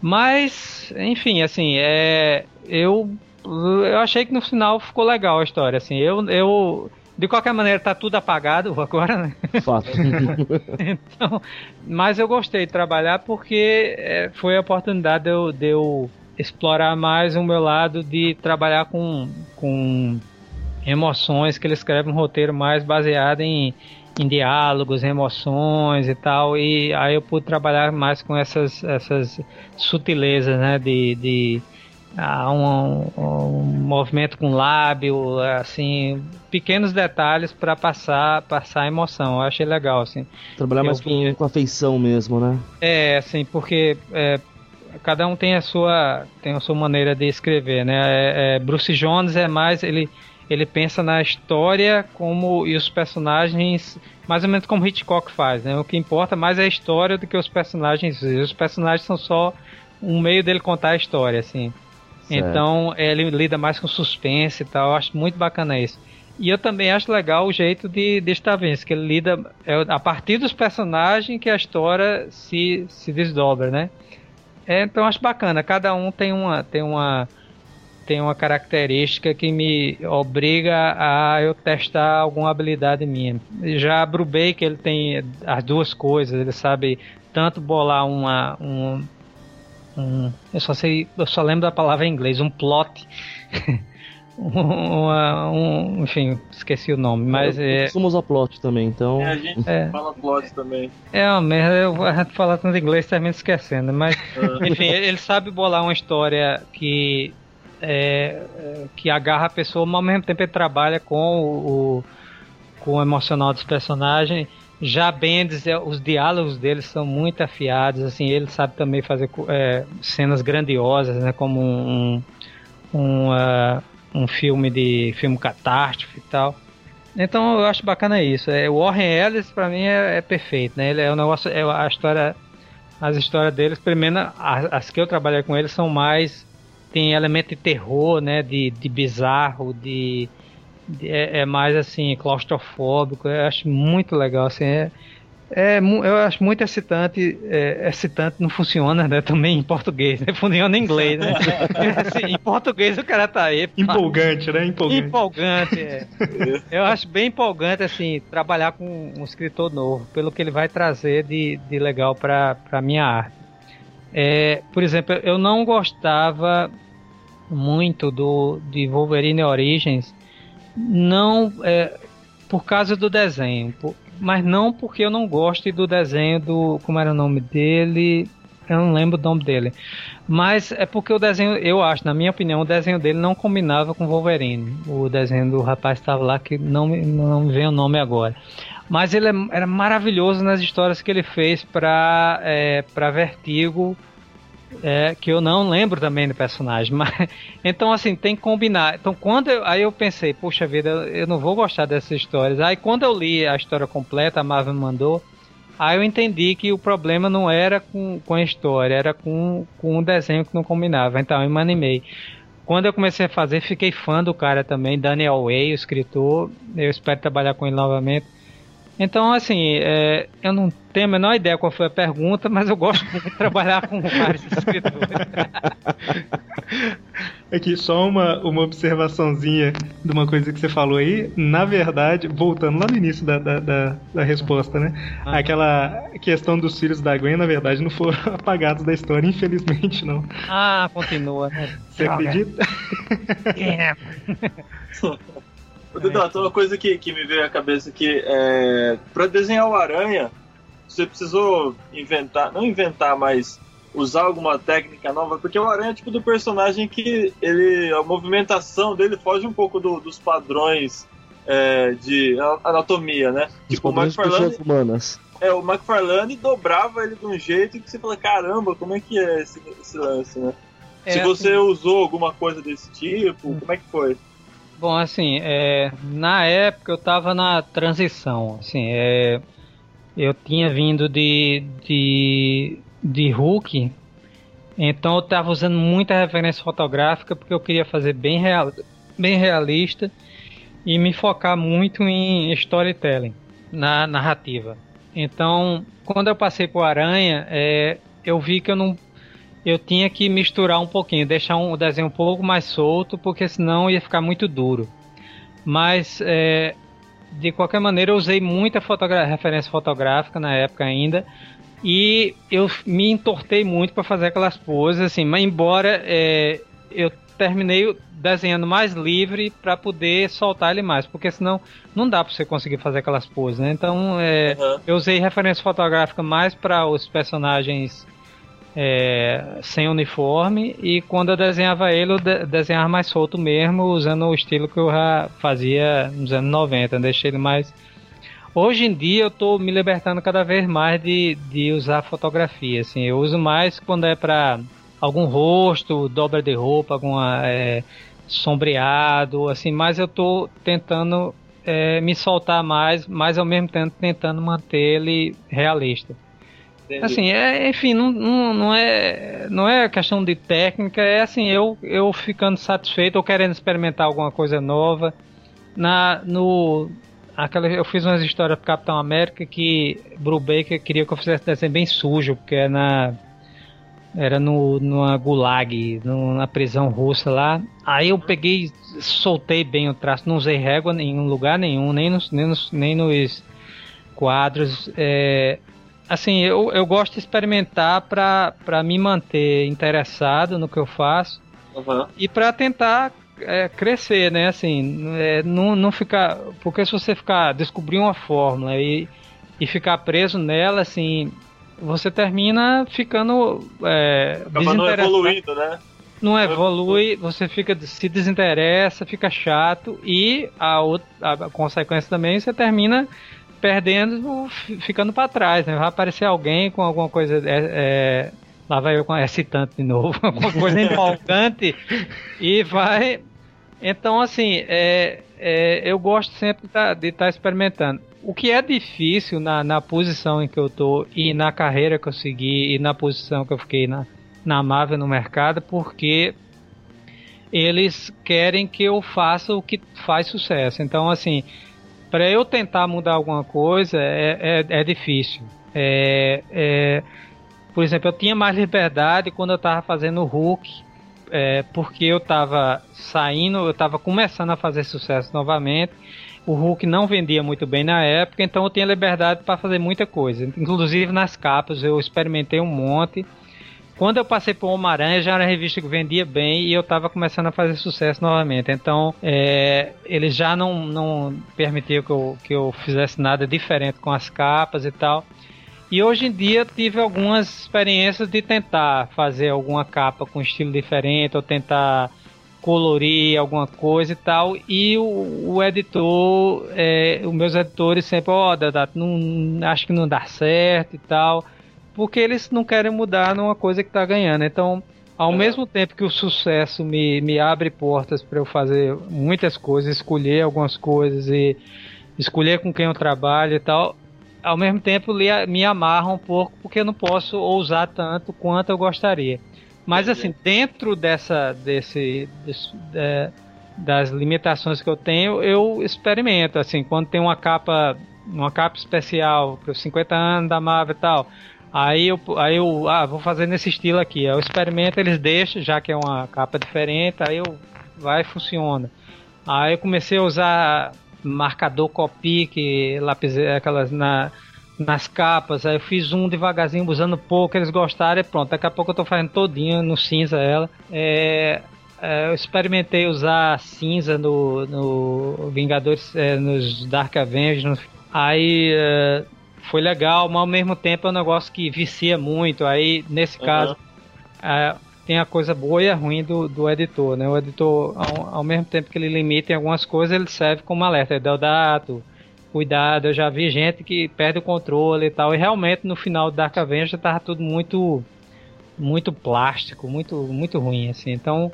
[SPEAKER 4] Mas, enfim, assim, é, eu eu achei que no final ficou legal a história, assim. Eu, eu de qualquer maneira tá tudo apagado agora, né?
[SPEAKER 5] Fato.
[SPEAKER 4] então, mas eu gostei de trabalhar porque é, foi a oportunidade de eu, de eu explorar mais o meu lado de trabalhar com, com emoções, que ele escreve um roteiro mais baseado em, em diálogos, emoções e tal, e aí eu pude trabalhar mais com essas, essas sutilezas, né, de, de ah, um, um, movimento com lábio, assim, pequenos detalhes para passar passar a emoção. Eu achei legal, assim.
[SPEAKER 5] Trabalhar mais com, com afeição mesmo, né?
[SPEAKER 4] É, assim, porque é, cada um tem a sua tem a sua maneira de escrever, né? É, é, Bruce Jones é mais ele ele pensa na história como e os personagens mais ou menos como Hitchcock faz, né? O que importa mais é a história do que os personagens. Os personagens são só um meio dele contar a história, assim. Certo. Então ele lida mais com suspense e tal. Eu acho muito bacana isso. E eu também acho legal o jeito de, de Stravinsky, que ele lida é, a partir dos personagens que a história se, se desdobra, né? É, então acho bacana. Cada um tem uma tem uma tem uma característica que me obriga a eu testar alguma habilidade minha. Já Brubaker ele tem as duas coisas, ele sabe tanto bolar uma um, um eu só sei, eu só lembro da palavra em inglês, um plot. uma, um, enfim, esqueci o nome, mas é.
[SPEAKER 5] Somos a plot também, então.
[SPEAKER 3] É, a gente é. fala plot também.
[SPEAKER 4] É uma merda, eu a gente fala tanto inglês termina esquecendo, mas ah. enfim, ele sabe bolar uma história que é, é, que agarra a pessoa, mas ao mesmo tempo ele trabalha com o, com o emocional dos personagens. Já Bendis, é, os diálogos dele são muito afiados, assim, ele sabe também fazer é, cenas grandiosas, né, como um, um, uh, um filme de filme catástrofe e tal. Então eu acho bacana isso. É, o Warren Ellis para mim é, é, perfeito, né? Ele é um negócio, é a história, as histórias deles, primeiro as, as que eu trabalhei com eles são mais tem elemento de terror, né? De, de bizarro, de, de é, é, mais assim, claustrofóbico. Eu acho muito legal, assim. É, é, eu acho muito excitante. É, excitante não funciona, né? Também em português, né? Funciona em inglês, né? assim, em português o cara tá aí.
[SPEAKER 2] Empolgante, né? Empolgante.
[SPEAKER 4] Empolgante, é. Eu acho bem empolgante, assim, trabalhar com um escritor novo, pelo que ele vai trazer de, de legal pra, pra minha arte. É, por exemplo, eu não gostava muito do de Wolverine Origins, não é, por causa do desenho, por, mas não porque eu não goste do desenho do como era o nome dele, eu não lembro o nome dele, mas é porque o desenho, eu acho, na minha opinião, o desenho dele não combinava com Wolverine. O desenho do rapaz estava lá que não não me vem o nome agora. Mas ele é, era maravilhoso nas histórias que ele fez para é, para Vertigo é, que eu não lembro também do personagem, mas então assim, tem que combinar. Então quando eu, aí eu pensei, puxa vida, eu não vou gostar dessas histórias. Aí quando eu li a história completa, a Marvel me mandou, aí eu entendi que o problema não era com, com a história, era com, com um desenho que não combinava. Então eu me animei. Quando eu comecei a fazer, fiquei fã do cara também, Daniel Way, o escritor. Eu espero trabalhar com ele novamente. Então, assim, é, eu não tenho a menor ideia qual foi a pergunta, mas eu gosto muito de trabalhar com vários escritores.
[SPEAKER 2] Aqui, só uma, uma observaçãozinha de uma coisa que você falou aí. Na verdade, voltando lá no início da, da, da, da resposta, né? Ah. Aquela questão dos filhos da Gwen, na verdade, não foram apagados da história, infelizmente, não.
[SPEAKER 4] Ah, continua. Né?
[SPEAKER 2] Você acredita?
[SPEAKER 3] É. Dudu, uma coisa que, que me veio à cabeça aqui é. Pra desenhar o Aranha, você precisou inventar, não inventar, mas usar alguma técnica nova, porque o Aranha é tipo do personagem que ele. a movimentação dele foge um pouco do, dos padrões é, de anatomia, né?
[SPEAKER 5] Os tipo, o McFarlane. Humanas.
[SPEAKER 3] É, o McFarlane dobrava ele de um jeito que você fala, caramba, como é que é esse, esse lance, né?
[SPEAKER 4] É,
[SPEAKER 3] Se você
[SPEAKER 4] assim-
[SPEAKER 3] usou alguma coisa desse tipo, como é que foi?
[SPEAKER 4] Bom, assim, é, na época eu tava na transição, assim, é, eu tinha vindo de, de, de Hulk, então eu tava usando muita referência fotográfica porque eu queria fazer bem, real, bem realista e me focar muito em storytelling, na narrativa. Então, quando eu passei pro Aranha, é, eu vi que eu não eu tinha que misturar um pouquinho, deixar um, o desenho um pouco mais solto, porque senão ia ficar muito duro. Mas, é, de qualquer maneira, eu usei muita referência fotográfica na época ainda. E eu me entortei muito para fazer aquelas poses, assim, mas embora é, eu terminei desenhando mais livre para poder soltar ele mais, porque senão não dá para você conseguir fazer aquelas poses, né? Então, é,
[SPEAKER 3] Aham.
[SPEAKER 4] eu usei referência fotográfica mais para os personagens é, sem uniforme e quando eu desenhava ele, eu de desenhava mais solto mesmo, usando o estilo que eu já fazia nos anos 90, deixei ele mais. Hoje em dia eu tô me libertando cada vez mais de, de usar fotografia, assim, eu uso mais quando é para algum rosto, dobra de roupa, alguma é, sombreado, assim, mas eu tô tentando é, me soltar mais, mas ao mesmo tempo tentando manter ele realista.
[SPEAKER 3] Entendi.
[SPEAKER 4] Assim, é, enfim, não, não, não, é, não é questão de técnica, é assim, eu, eu ficando satisfeito ou querendo experimentar alguma coisa nova. Na, no, aquela, eu fiz umas histórias pro Capitão América que Brubaker queria que eu fizesse desenho bem sujo, porque é na, era no, numa gulag, na prisão russa lá. Aí eu peguei, soltei bem o traço, não usei régua em lugar nenhum, nem nos, nem nos, nem nos quadros. É, assim, eu, eu gosto de experimentar para me manter interessado no que eu faço
[SPEAKER 3] Aham.
[SPEAKER 4] e para tentar é, crescer, né? Assim, é, não, não ficar. Porque se você ficar descobrir uma fórmula e, e ficar preso nela, assim, você termina ficando é,
[SPEAKER 3] não evoluindo, né?
[SPEAKER 4] Não evolui, você fica se desinteressa, fica chato e a, outra, a consequência também você termina perdendo, fi- ficando para trás, né? Vai aparecer alguém com alguma coisa é, é, lá vai eu com excitante de novo, alguma coisa empolgante e vai. Então assim, é, é, eu gosto sempre de estar experimentando. O que é difícil na, na posição em que eu tô e na carreira que eu segui e na posição que eu fiquei na, na Marvel no mercado, porque eles querem que eu faça o que faz sucesso. Então, assim, para eu tentar mudar alguma coisa é, é, é difícil. É, é, por exemplo, eu tinha mais liberdade quando eu estava fazendo o Hulk, é, porque eu estava saindo, eu estava começando a fazer sucesso novamente. O Hulk não vendia muito bem na época, então eu tinha liberdade para fazer muita coisa. Inclusive nas capas, eu experimentei um monte. Quando eu passei por Homem-Aranha, já era uma revista que vendia bem e eu estava começando a fazer sucesso novamente. Então, é, eles já não, não permitiam que eu, que eu fizesse nada diferente com as capas e tal. E hoje em dia tive algumas experiências de tentar fazer alguma capa com estilo diferente ou tentar colorir alguma coisa e tal. E o, o editor, é, os meus editores sempre, ó, oh, não, acho que não dá certo e tal. Porque eles não querem mudar numa coisa que tá ganhando. Então, ao
[SPEAKER 3] É.
[SPEAKER 4] mesmo tempo que o sucesso me, me abre portas para eu fazer muitas coisas, escolher algumas coisas e escolher com quem eu trabalho e tal, ao mesmo tempo me amarra um pouco porque eu não posso ousar tanto quanto eu gostaria. Mas assim, dentro dessa desse, desse- é, das limitações que eu tenho, eu experimento assim, quando tem uma capa uma capa especial para os 50 anos da Marvel e tal. Aí eu, aí eu ah, vou fazer nesse estilo aqui. Eu experimento, eles deixam, já que é uma capa diferente, aí eu vai e funciona. Aí eu comecei a usar marcador Copic, lápis, aquelas na, nas capas. Aí eu fiz um devagarzinho, usando pouco, eles gostaram e pronto. Daqui a pouco eu tô fazendo todinho no cinza ela. É, é, eu experimentei usar cinza no, no Vingadores, é, nos Dark Avengers. aí é, foi legal, mas ao mesmo tempo é um negócio que vicia muito. Aí nesse
[SPEAKER 3] Uhum.
[SPEAKER 4] caso é, tem a coisa boa e a ruim do, do editor, né? O editor, ao, ao mesmo tempo que ele limita em algumas coisas, ele serve como alerta. É Deodato, cuidado. Eu já vi gente que perde o controle e tal. E realmente no final do Dark Avenger tava tudo muito muito plástico, muito muito ruim assim. Então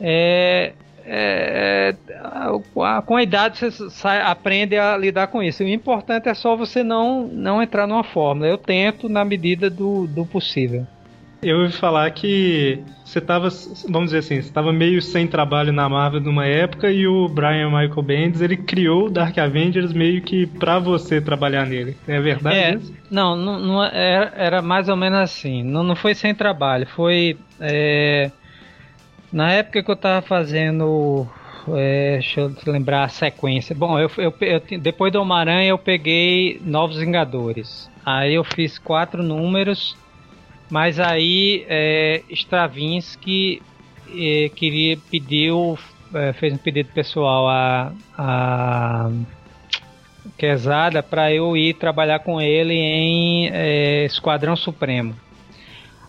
[SPEAKER 4] é, é, a, com a idade você sai, aprende a lidar com isso. o importante é só você não, não entrar numa fórmula. Eu tento na medida do, do possível.
[SPEAKER 2] Eu ouvi falar que você estava, vamos dizer assim, você estava meio sem trabalho na Marvel numa época e o Brian Michael Bendis ele criou o Dark Avengers meio que para você trabalhar nele. É verdade
[SPEAKER 4] é,
[SPEAKER 2] isso?
[SPEAKER 4] Não, não, não era, era, mais ou menos assim. Não, não foi sem trabalho, foi é, na época que eu tava fazendo. É, deixa eu lembrar a sequência. Bom, eu, eu, eu depois do Homem-Aranha eu peguei Novos Vingadores. Aí eu fiz quatro números, mas aí é, Stravinsky é, queria pediu é, fez um pedido pessoal a, a Quesada para eu ir trabalhar com ele em é, Esquadrão Supremo.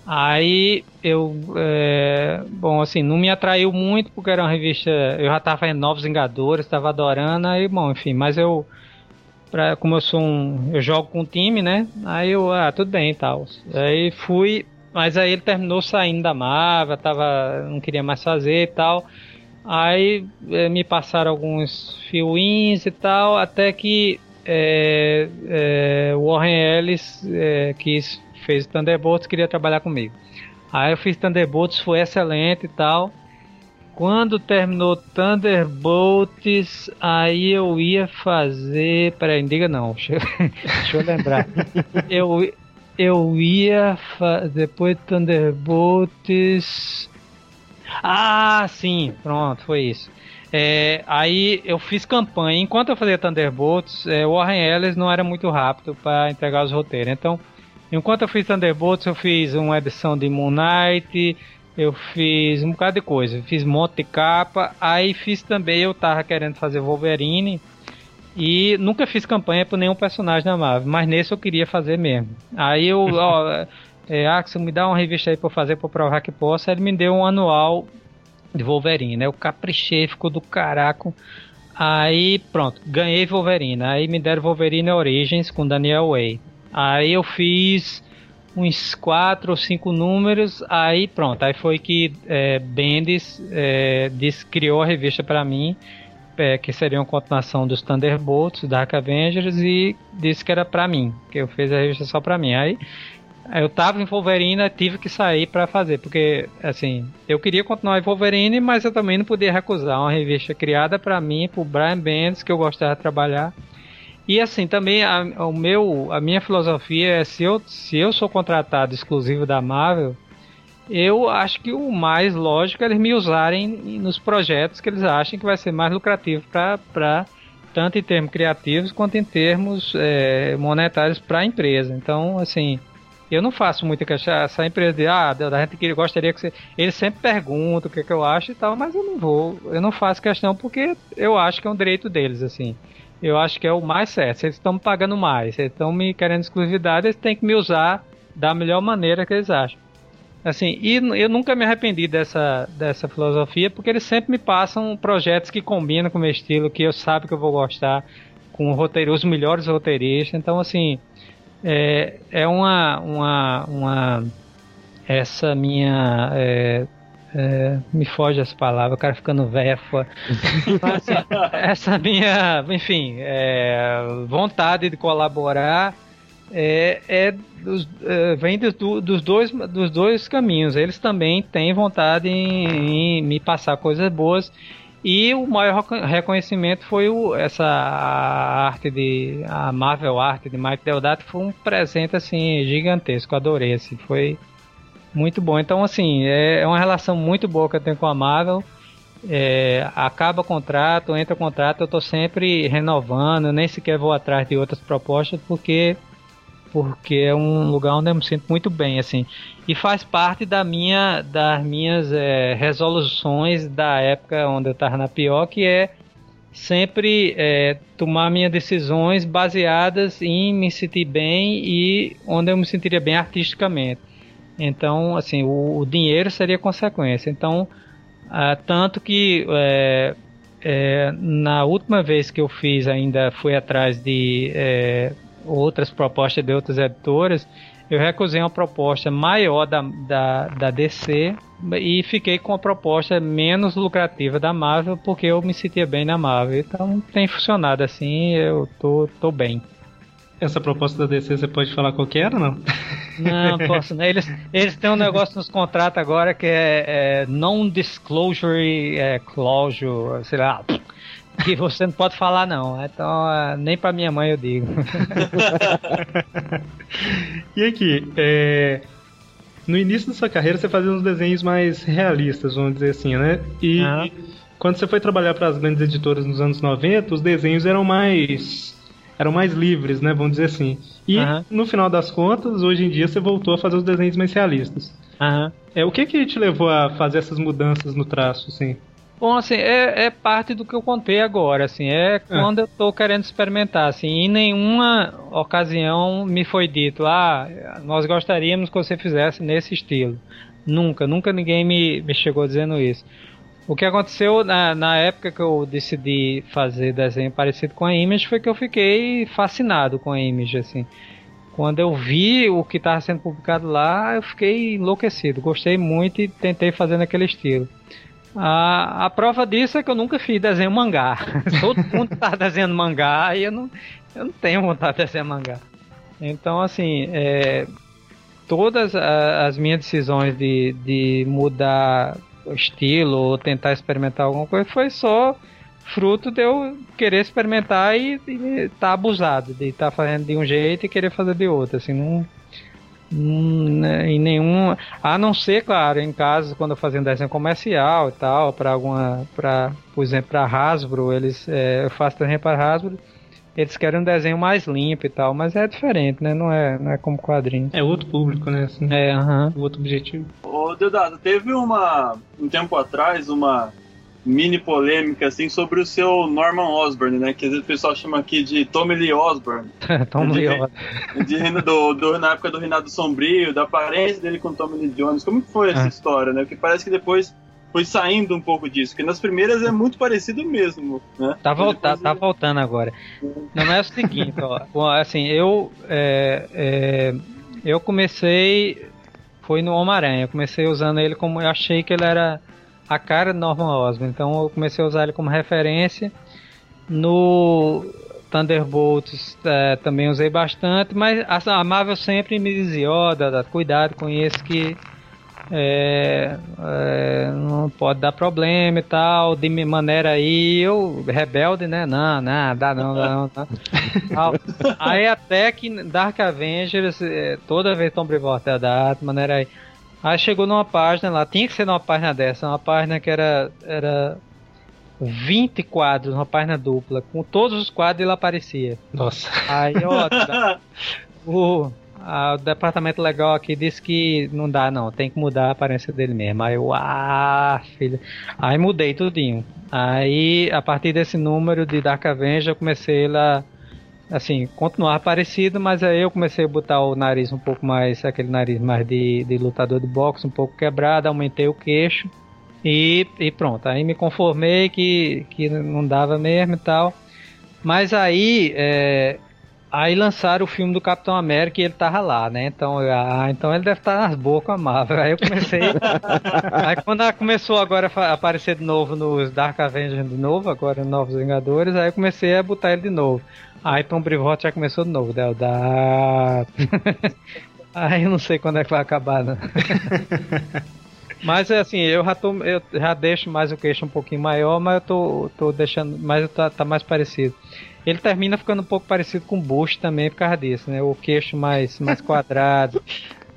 [SPEAKER 4] Aí eu, é, bom, assim, não me atraiu muito porque era uma revista, eu já tava fazendo Novos Vingadores, tava adorando, aí, bom, enfim, mas eu, pra, como eu sou um, eu jogo com um time, né, aí eu, ah, tudo bem e tal. Aí fui, mas aí ele terminou saindo da Marvel, tava, não queria mais fazer e tal. Aí é, me passaram alguns fioins e tal, até que é, é, Warren Ellis é, quis fez Thunderbolts, queria trabalhar comigo. Aí eu fiz Thunderbolts, foi excelente e tal. Quando terminou Thunderbolts, aí eu ia fazer. Peraí, diga não, deixa eu, deixa eu lembrar. eu, eu ia fazer. Depois de Thunderbolts. Ah, sim, pronto, foi isso. É, aí eu fiz campanha. Enquanto eu fazia Thunderbolts, é, o Warren Ellis não era muito rápido para entregar os roteiros. Então Enquanto eu fiz Thunderbolts, eu fiz uma edição de Moon Knight, eu fiz um bocado de coisa. Fiz monte capa, aí fiz também, eu tava querendo fazer Wolverine. E nunca fiz campanha por nenhum personagem da Marvel, mas nesse eu queria fazer mesmo. Aí eu, ó, é, Axel, me dá uma revista aí pra eu fazer pra provar que posso. Aí ele me deu um anual de Wolverine, né? Eu caprichei, ficou do caraco. Aí pronto, ganhei Wolverine. Aí me deram Wolverine Origins com Daniel Way. Aí eu fiz uns quatro ou cinco números, aí pronto, aí foi que é, Bendis é, criou a revista para mim, é, que seria uma continuação dos Thunderbolts, Dark Avengers, e disse que era para mim, que eu fiz a revista só para mim. Aí eu tava em Wolverine, tive que sair para fazer, porque assim, eu queria continuar em Wolverine, mas eu também não podia recusar uma revista criada para mim, por Brian Bendis, que eu gostava de trabalhar e assim, também a, o meu, a minha filosofia é se eu, se eu sou contratado exclusivo da Marvel, eu acho que o mais lógico é eles me usarem nos projetos que eles achem que vai ser mais lucrativo para tanto em termos criativos quanto em termos é, monetários para a empresa. Então, assim, eu não faço muita questão. Essa empresa de, ah, da gente que gostaria que você. Eles sempre perguntam o que, é que eu acho e tal, mas eu não vou. Eu não faço questão porque eu acho que é um direito deles, assim eu acho que é o mais certo. Eles estão me pagando mais, eles estão me querendo exclusividade, eles têm que me usar da melhor maneira que eles acham. Assim, e eu nunca me arrependi dessa, dessa filosofia, porque eles sempre me passam projetos que combinam com o meu estilo, que eu sabe que eu vou gostar, com roteiro, os melhores roteiristas. Então, assim, é, é uma, uma, uma essa minha é, é, me foge as palavras, o cara ficando velho. essa, essa minha, enfim, é, vontade de colaborar é, é, dos, é vem dos, dos, dois, dos dois caminhos. Eles também têm vontade em, em me passar coisas boas. E o maior reconhecimento foi o, essa arte de a Marvel Art de Mike Deodato foi um presente assim gigantesco, adorei assim, foi muito bom. Então, assim, é, é uma relação muito boa que eu tenho com a Marvel. É, acaba contrato, entra contrato, eu tô sempre renovando, nem sequer vou atrás de outras propostas porque porque é um lugar onde eu me sinto muito bem, assim, e faz parte da minha das minhas é, resoluções da época onde eu estava na pior, que é sempre é, tomar minhas decisões baseadas em me sentir bem e onde eu me sentiria bem artisticamente. Então, assim, o, o dinheiro seria consequência. Então, ah, tanto que é, é, na última vez que eu fiz, ainda fui atrás de é, outras propostas de outras editoras. Eu recusei uma proposta maior da, da, da DC e fiquei com a proposta menos lucrativa da Marvel porque eu me sentia bem na Marvel. Então tem funcionado assim, eu tô, tô bem.
[SPEAKER 2] Essa proposta da DC você pode falar qual que era, não?
[SPEAKER 4] Não, posso não. Eles, eles têm um negócio nos contratos agora que é, é non-disclosure é, sei lá, que você não pode falar não. Então, é, nem pra minha mãe eu digo.
[SPEAKER 2] e aqui, é, no início da sua carreira você fazia uns desenhos mais realistas, vamos dizer assim, né? E uhum. quando você foi trabalhar para as grandes editoras nos anos 90, os desenhos eram mais eram mais livres, né? Vamos dizer assim. E uhum. no final das contas, hoje em dia você voltou a fazer os desenhos mais realistas.
[SPEAKER 4] Uhum.
[SPEAKER 2] É, o que que te levou a fazer essas mudanças no traço, assim?
[SPEAKER 4] Bom, assim, é, é parte do que eu contei agora, assim, é, é. quando eu tô querendo experimentar, assim, em nenhuma ocasião me foi dito, ah, nós gostaríamos que você fizesse nesse estilo. Nunca, nunca ninguém me, me chegou dizendo isso. O que aconteceu na, na época que eu decidi fazer desenho parecido com a Image foi que eu fiquei fascinado com a Image, assim. Quando eu vi o que estava sendo publicado lá, eu fiquei enlouquecido. Gostei muito e tentei fazer naquele estilo. A, a prova disso é que eu nunca fiz desenho mangá. Todo mundo está desenhando mangá e eu não, eu não tenho vontade de desenhar mangá. Então, assim, é, todas as minhas decisões de, de mudar estilo ou tentar experimentar alguma coisa foi só fruto de eu querer experimentar e estar tá abusado, de estar tá fazendo de um jeito e querer fazer de outro, assim, não, né, em nenhum, a não ser, claro, em casos quando eu fazia um desenho comercial e tal, para alguma, para, por exemplo, para Hasbro, eles, é, eu faço desenho para Hasbro, eles querem um desenho mais limpo e tal, mas é diferente, né? Não é, não é como quadrinho.
[SPEAKER 2] É outro público, né? Assim,
[SPEAKER 4] é, aham.
[SPEAKER 2] Uh -huh. Outro objetivo.
[SPEAKER 3] Ô, Deodado, teve uma. Um tempo atrás, uma mini polêmica assim sobre o seu Norman Osborn, né? Que o pessoal chama aqui de Tommy Lee Osborn.
[SPEAKER 4] Tommy Lee
[SPEAKER 3] Osborn. Do, do, na época do Reinado Sombrio, da aparência dele com Tommy Lee Jones. Como que foi essa ah. história, né? Porque parece que depois foi saindo um pouco disso, porque nas primeiras é muito parecido mesmo, né?
[SPEAKER 4] Tá, volta, tá voltando agora. Não é o seguinte, ó, bom, assim, eu é, é, eu comecei foi no Homem-Aranha, eu comecei usando ele como eu achei que ele era a cara do Norman Osborn, então eu comecei a usar ele como referência. No Thunderbolts é, também usei bastante, mas a Marvel sempre me dizia, ó, oh, cuidado com isso que é, é, não pode dar problema e tal, de maneira aí, eu, rebelde, né? Não, não, dá não, dá não. Dá. aí até que Dark Avengers, é, toda vez Tom Brevoort de maneira aí. Aí chegou numa página lá, tinha que ser numa página dessa, uma página que era, era 20 quadros, uma página dupla, com todos os quadros ele aparecia.
[SPEAKER 2] Nossa.
[SPEAKER 4] Aí, ó, o, ah, o departamento legal aqui disse que não dá não, tem que mudar a aparência dele mesmo. Aí eu, ah, filho. Aí mudei tudinho. Aí, a partir desse número de Dark Avenger, eu comecei a, assim, continuar parecido, mas aí eu comecei a botar o nariz um pouco mais, aquele nariz mais de, de lutador de boxe, um pouco quebrado, aumentei o queixo e, e pronto. Aí me conformei que, que não dava mesmo e tal. Mas aí, é, Aí lançaram o filme do Capitão América e ele tava lá, né? Então, ah, então ele deve estar nas boas com a Marvel. Aí eu comecei. aí quando começou agora a aparecer de novo nos Dark Avengers de novo, agora Novos Vingadores, aí eu comecei a botar ele de novo. Aí Tom Brevoort já começou de novo, da. aí eu não sei quando é que vai acabar, né? Mas assim, eu já, tô, eu já deixo mais o queixo um pouquinho maior, mas eu tô, tô deixando. Mas tá, tá mais parecido. Ele termina ficando um pouco parecido com o Bush também por causa disso, né? O queixo mais, mais quadrado.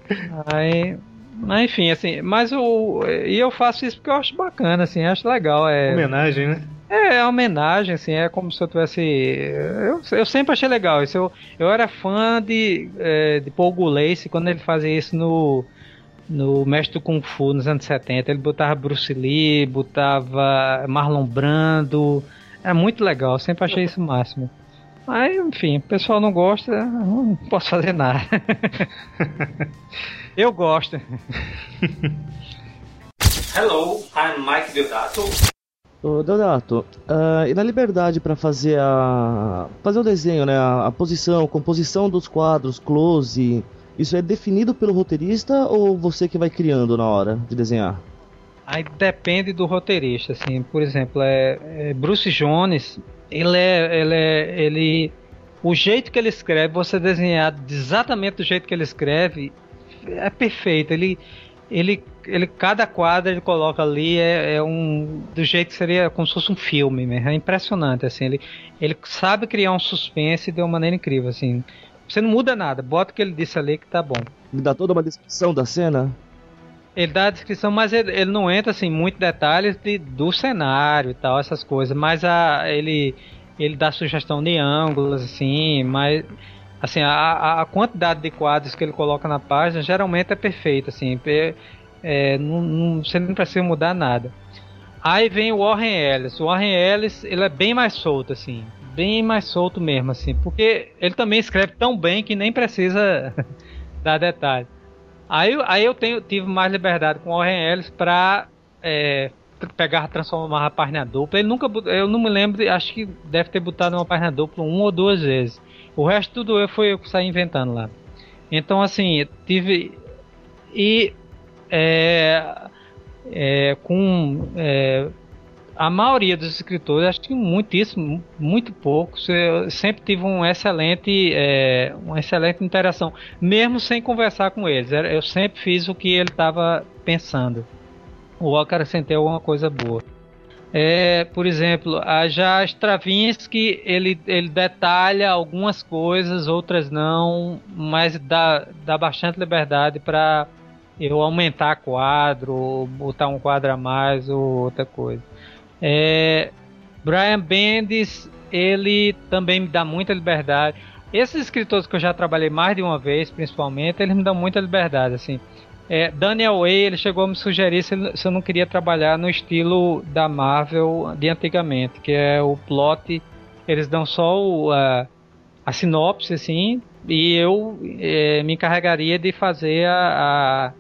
[SPEAKER 4] Aí. Mas enfim, assim, mas o. E eu faço isso porque eu acho bacana, assim, acho legal. É,
[SPEAKER 2] homenagem, né?
[SPEAKER 4] É, é homenagem, assim, é como se eu tivesse. Eu, eu sempre achei legal isso. Eu, eu era fã de, é, de Paul Gulace quando ele fazia isso no no Mestre do Kung Fu nos anos 70. Ele botava Bruce Lee, botava Marlon Brando, é muito legal, sempre achei isso o máximo. Mas, enfim, o pessoal não gosta, não posso fazer nada. Eu gosto.
[SPEAKER 6] Hello, I'm Mike Deodato.
[SPEAKER 5] Ô, Deodato, uh, e na liberdade para fazer a fazer o desenho, né, a, a posição, composição dos quadros, close, isso é definido pelo roteirista ou você que vai criando na hora de desenhar?
[SPEAKER 4] Aí depende do roteirista, assim. Por exemplo, é, é Bruce Jones, ele é, ele é, ele, o jeito que ele escreve, você desenhar exatamente do jeito que ele escreve, é perfeito. Ele, ele, ele cada quadro ele coloca ali é, é, um do jeito que seria como se fosse um filme, mesmo. é impressionante assim. Ele, ele sabe criar um suspense de uma maneira incrível, assim. Você não muda nada, bota o que ele disse ali que tá bom.
[SPEAKER 5] Ele dá toda uma descrição da cena?
[SPEAKER 4] Ele dá a descrição, mas ele, ele não entra assim muito detalhes de, do cenário e tal, essas coisas. Mas a, ele, ele dá sugestão de ângulos, assim, mas assim, a, a quantidade de quadros que ele coloca na página geralmente é perfeita, assim, é, não, não, você não precisa mudar nada. Aí vem o Warren Ellis. O Warren Ellis, ele é bem mais solto, assim bem mais solto mesmo, assim, porque ele também escreve tão bem que nem precisa dar detalhe. Aí, aí eu tenho, tive mais liberdade com o Warren Ellis pra é, pegar, transformar a página dupla. Ele nunca, eu não me lembro, acho que deve ter botado uma página dupla uma ou duas vezes. O resto tudo eu foi eu que saí inventando lá. Então assim, tive e é, é, com é, a maioria dos escritores, acho que muitíssimo, muito poucos, eu sempre tive um excelente, é, uma excelente interação, mesmo sem conversar com eles. Eu sempre fiz o que ele estava pensando. Ou acrescentei alguma coisa boa. É, por exemplo, já Stravinsky ele, ele detalha algumas coisas, outras não, mas dá, dá bastante liberdade para eu aumentar quadro, botar um quadro a mais ou outra coisa. É, Brian Bendis, ele também me dá muita liberdade. Esses escritores que eu já trabalhei mais de uma vez, principalmente, eles me dão muita liberdade, assim. É, Daniel Way, ele chegou a me sugerir se, eu não queria trabalhar no estilo da Marvel de antigamente, que é o plot, eles dão só o, a, a sinopse, assim, e eu é, me encarregaria de fazer a, a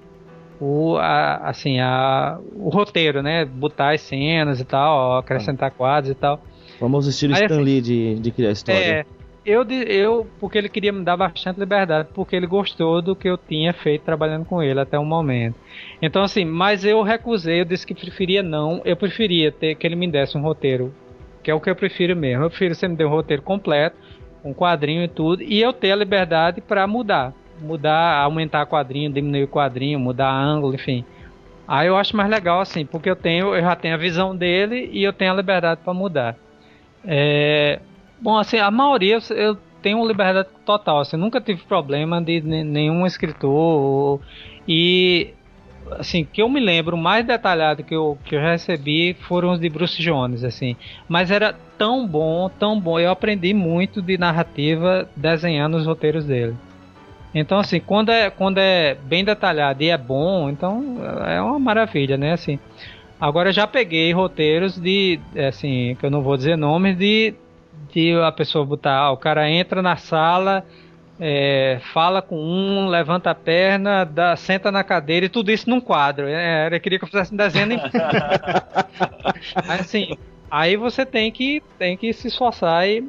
[SPEAKER 4] o, a, assim, a, o roteiro, né? Botar as cenas e tal, acrescentar quadros e tal.
[SPEAKER 5] O famoso estilo Aí, Stan assim, Lee de, de criar história.
[SPEAKER 4] É, eu, eu, porque ele queria me dar bastante liberdade, porque ele gostou do que eu tinha feito trabalhando com ele até o momento. Então, assim, mas eu recusei, eu disse que preferia não, eu preferia ter que ele me desse um roteiro, que é o que eu prefiro mesmo. Eu prefiro você me dê um roteiro completo, um quadrinho e tudo, e eu ter a liberdade para mudar mudar, aumentar quadrinho, diminuir o quadrinho, mudar ângulo, enfim. Aí eu acho mais legal assim, porque eu tenho, eu já tenho a visão dele e eu tenho a liberdade para mudar. É, bom, assim, a maioria eu tenho liberdade total, assim, nunca tive problema de nenhum escritor e assim, que eu me lembro mais detalhado que eu, que eu recebi foram os de Bruce Jones, assim. Mas era tão bom, tão bom. Eu aprendi muito de narrativa desenhando os roteiros dele. Então, assim, quando é, quando é bem detalhado e é bom, então é uma maravilha, né? Assim, agora já peguei roteiros de, assim, que eu não vou dizer nomes, de, de a pessoa botar, ah, o cara entra na sala, é, fala com um, levanta a perna, dá, senta na cadeira e tudo isso num quadro. É, eu queria que eu fizesse um desenho. Em... assim, aí você tem que, tem que se esforçar e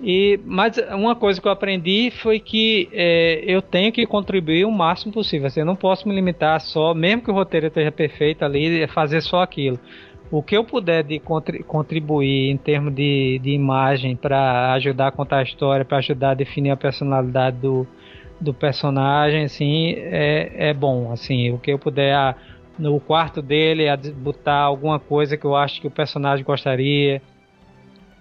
[SPEAKER 4] e, mas uma coisa que eu aprendi foi que é, eu tenho que contribuir o máximo possível. Assim, eu não posso me limitar só, mesmo que o roteiro esteja perfeito ali, fazer só aquilo. O que eu puder de contribuir em termos de, de imagem para ajudar a contar a história, para ajudar a definir a personalidade do, do personagem, assim, é, é bom. Assim, o que eu puder a, no quarto dele a botar alguma coisa que eu acho que o personagem gostaria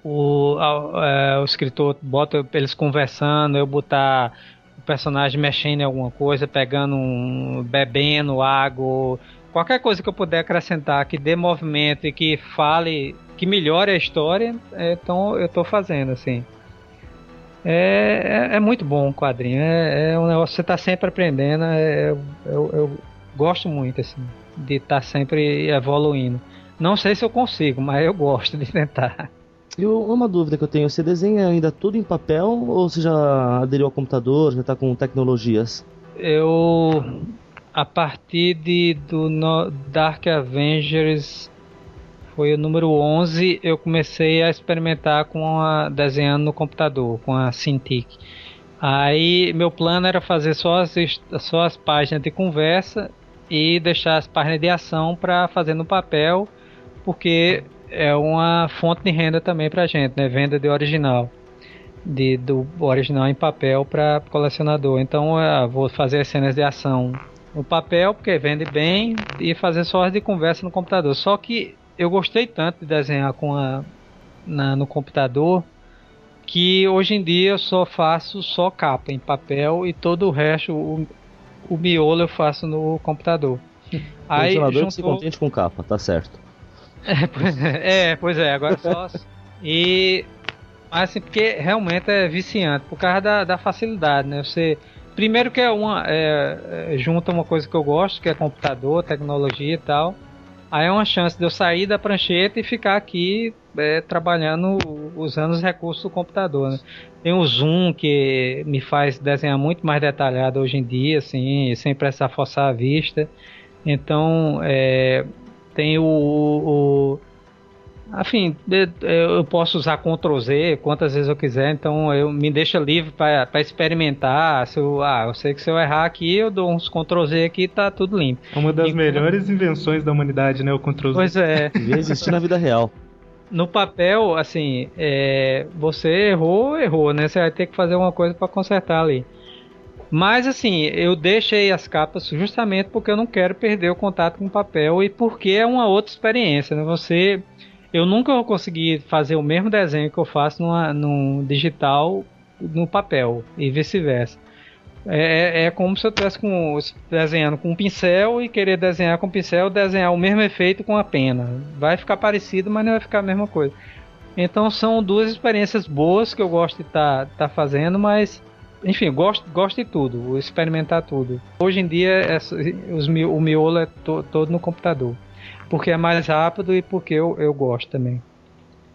[SPEAKER 4] o, a, é, o escritor bota eles conversando, eu botar o personagem mexendo em alguma coisa, pegando um. bebendo água, qualquer coisa que eu puder acrescentar que dê movimento e que fale, que melhore a história, é, então eu estou fazendo assim. É, é, é, muito bom o quadrinho, é, é um negócio que você está sempre aprendendo, é, eu, eu, gosto muito assim, de estar tá sempre evoluindo. Não sei se eu consigo, mas eu gosto de tentar.
[SPEAKER 5] E uma dúvida que eu tenho, você desenha ainda tudo em papel ou você já aderiu ao computador, já está com tecnologias?
[SPEAKER 4] Eu, a partir de, do no, Dark Avengers, foi o número 11, eu comecei a experimentar com a desenhando no computador, com a Cintiq. Aí meu plano era fazer só as, só as páginas de conversa e deixar as páginas de ação para fazer no papel, porque é uma fonte de renda também para gente, né? Venda de original, de, do original em papel para colecionador. Então eu vou fazer as cenas de ação no papel, porque vende bem, e fazer só as de conversa no computador. Só que eu gostei tanto de desenhar com a, na, no computador que hoje em dia eu só faço só capa em papel e todo o resto, o, o miolo eu faço no computador.
[SPEAKER 5] Aí juntou... que se contente com capa, tá certo.
[SPEAKER 4] É, pois é, é, pois é agora só. e. Mas assim, porque realmente é viciante, por causa da, da facilidade, né? Você. Primeiro que é uma. É, é, junta uma coisa que eu gosto, que é computador, tecnologia e tal. Aí é uma chance de eu sair da prancheta e ficar aqui é, trabalhando, usando os recursos do computador. Né? Tem o Zoom que me faz desenhar muito mais detalhado hoje em dia, assim, sem precisar forçar a vista. Então, é, tem o, o enfim, eu posso usar Ctrl Z quantas vezes eu quiser, então eu me deixa livre para experimentar. Se eu, ah, eu sei que se eu errar aqui, eu dou uns Ctrl Z aqui e tá tudo limpo.
[SPEAKER 2] Uma das e, melhores invenções da humanidade, né? O Ctrl Z.
[SPEAKER 4] Pois é.
[SPEAKER 5] Devia existir na vida real.
[SPEAKER 4] No papel, assim, é, você errou, errou, né? Você vai ter que fazer uma coisa para consertar ali. Mas assim, eu deixei as capas justamente porque eu não quero perder o contato com o papel e porque é uma outra experiência, né? Você eu nunca vou conseguir fazer o mesmo desenho que eu faço numa, num digital no papel e vice-versa. É, é, é, como se eu estivesse desenhando com um pincel e querer desenhar com pincel, desenhar o mesmo efeito com a pena. Vai ficar parecido, mas não vai ficar a mesma coisa. Então são duas experiências boas que eu gosto de estar tá, tá fazendo, mas enfim, gosto, gosto de tudo, experimentar tudo. Hoje em dia é, os, o miolo é to, todo no computador. Porque é mais rápido e porque eu, eu gosto também.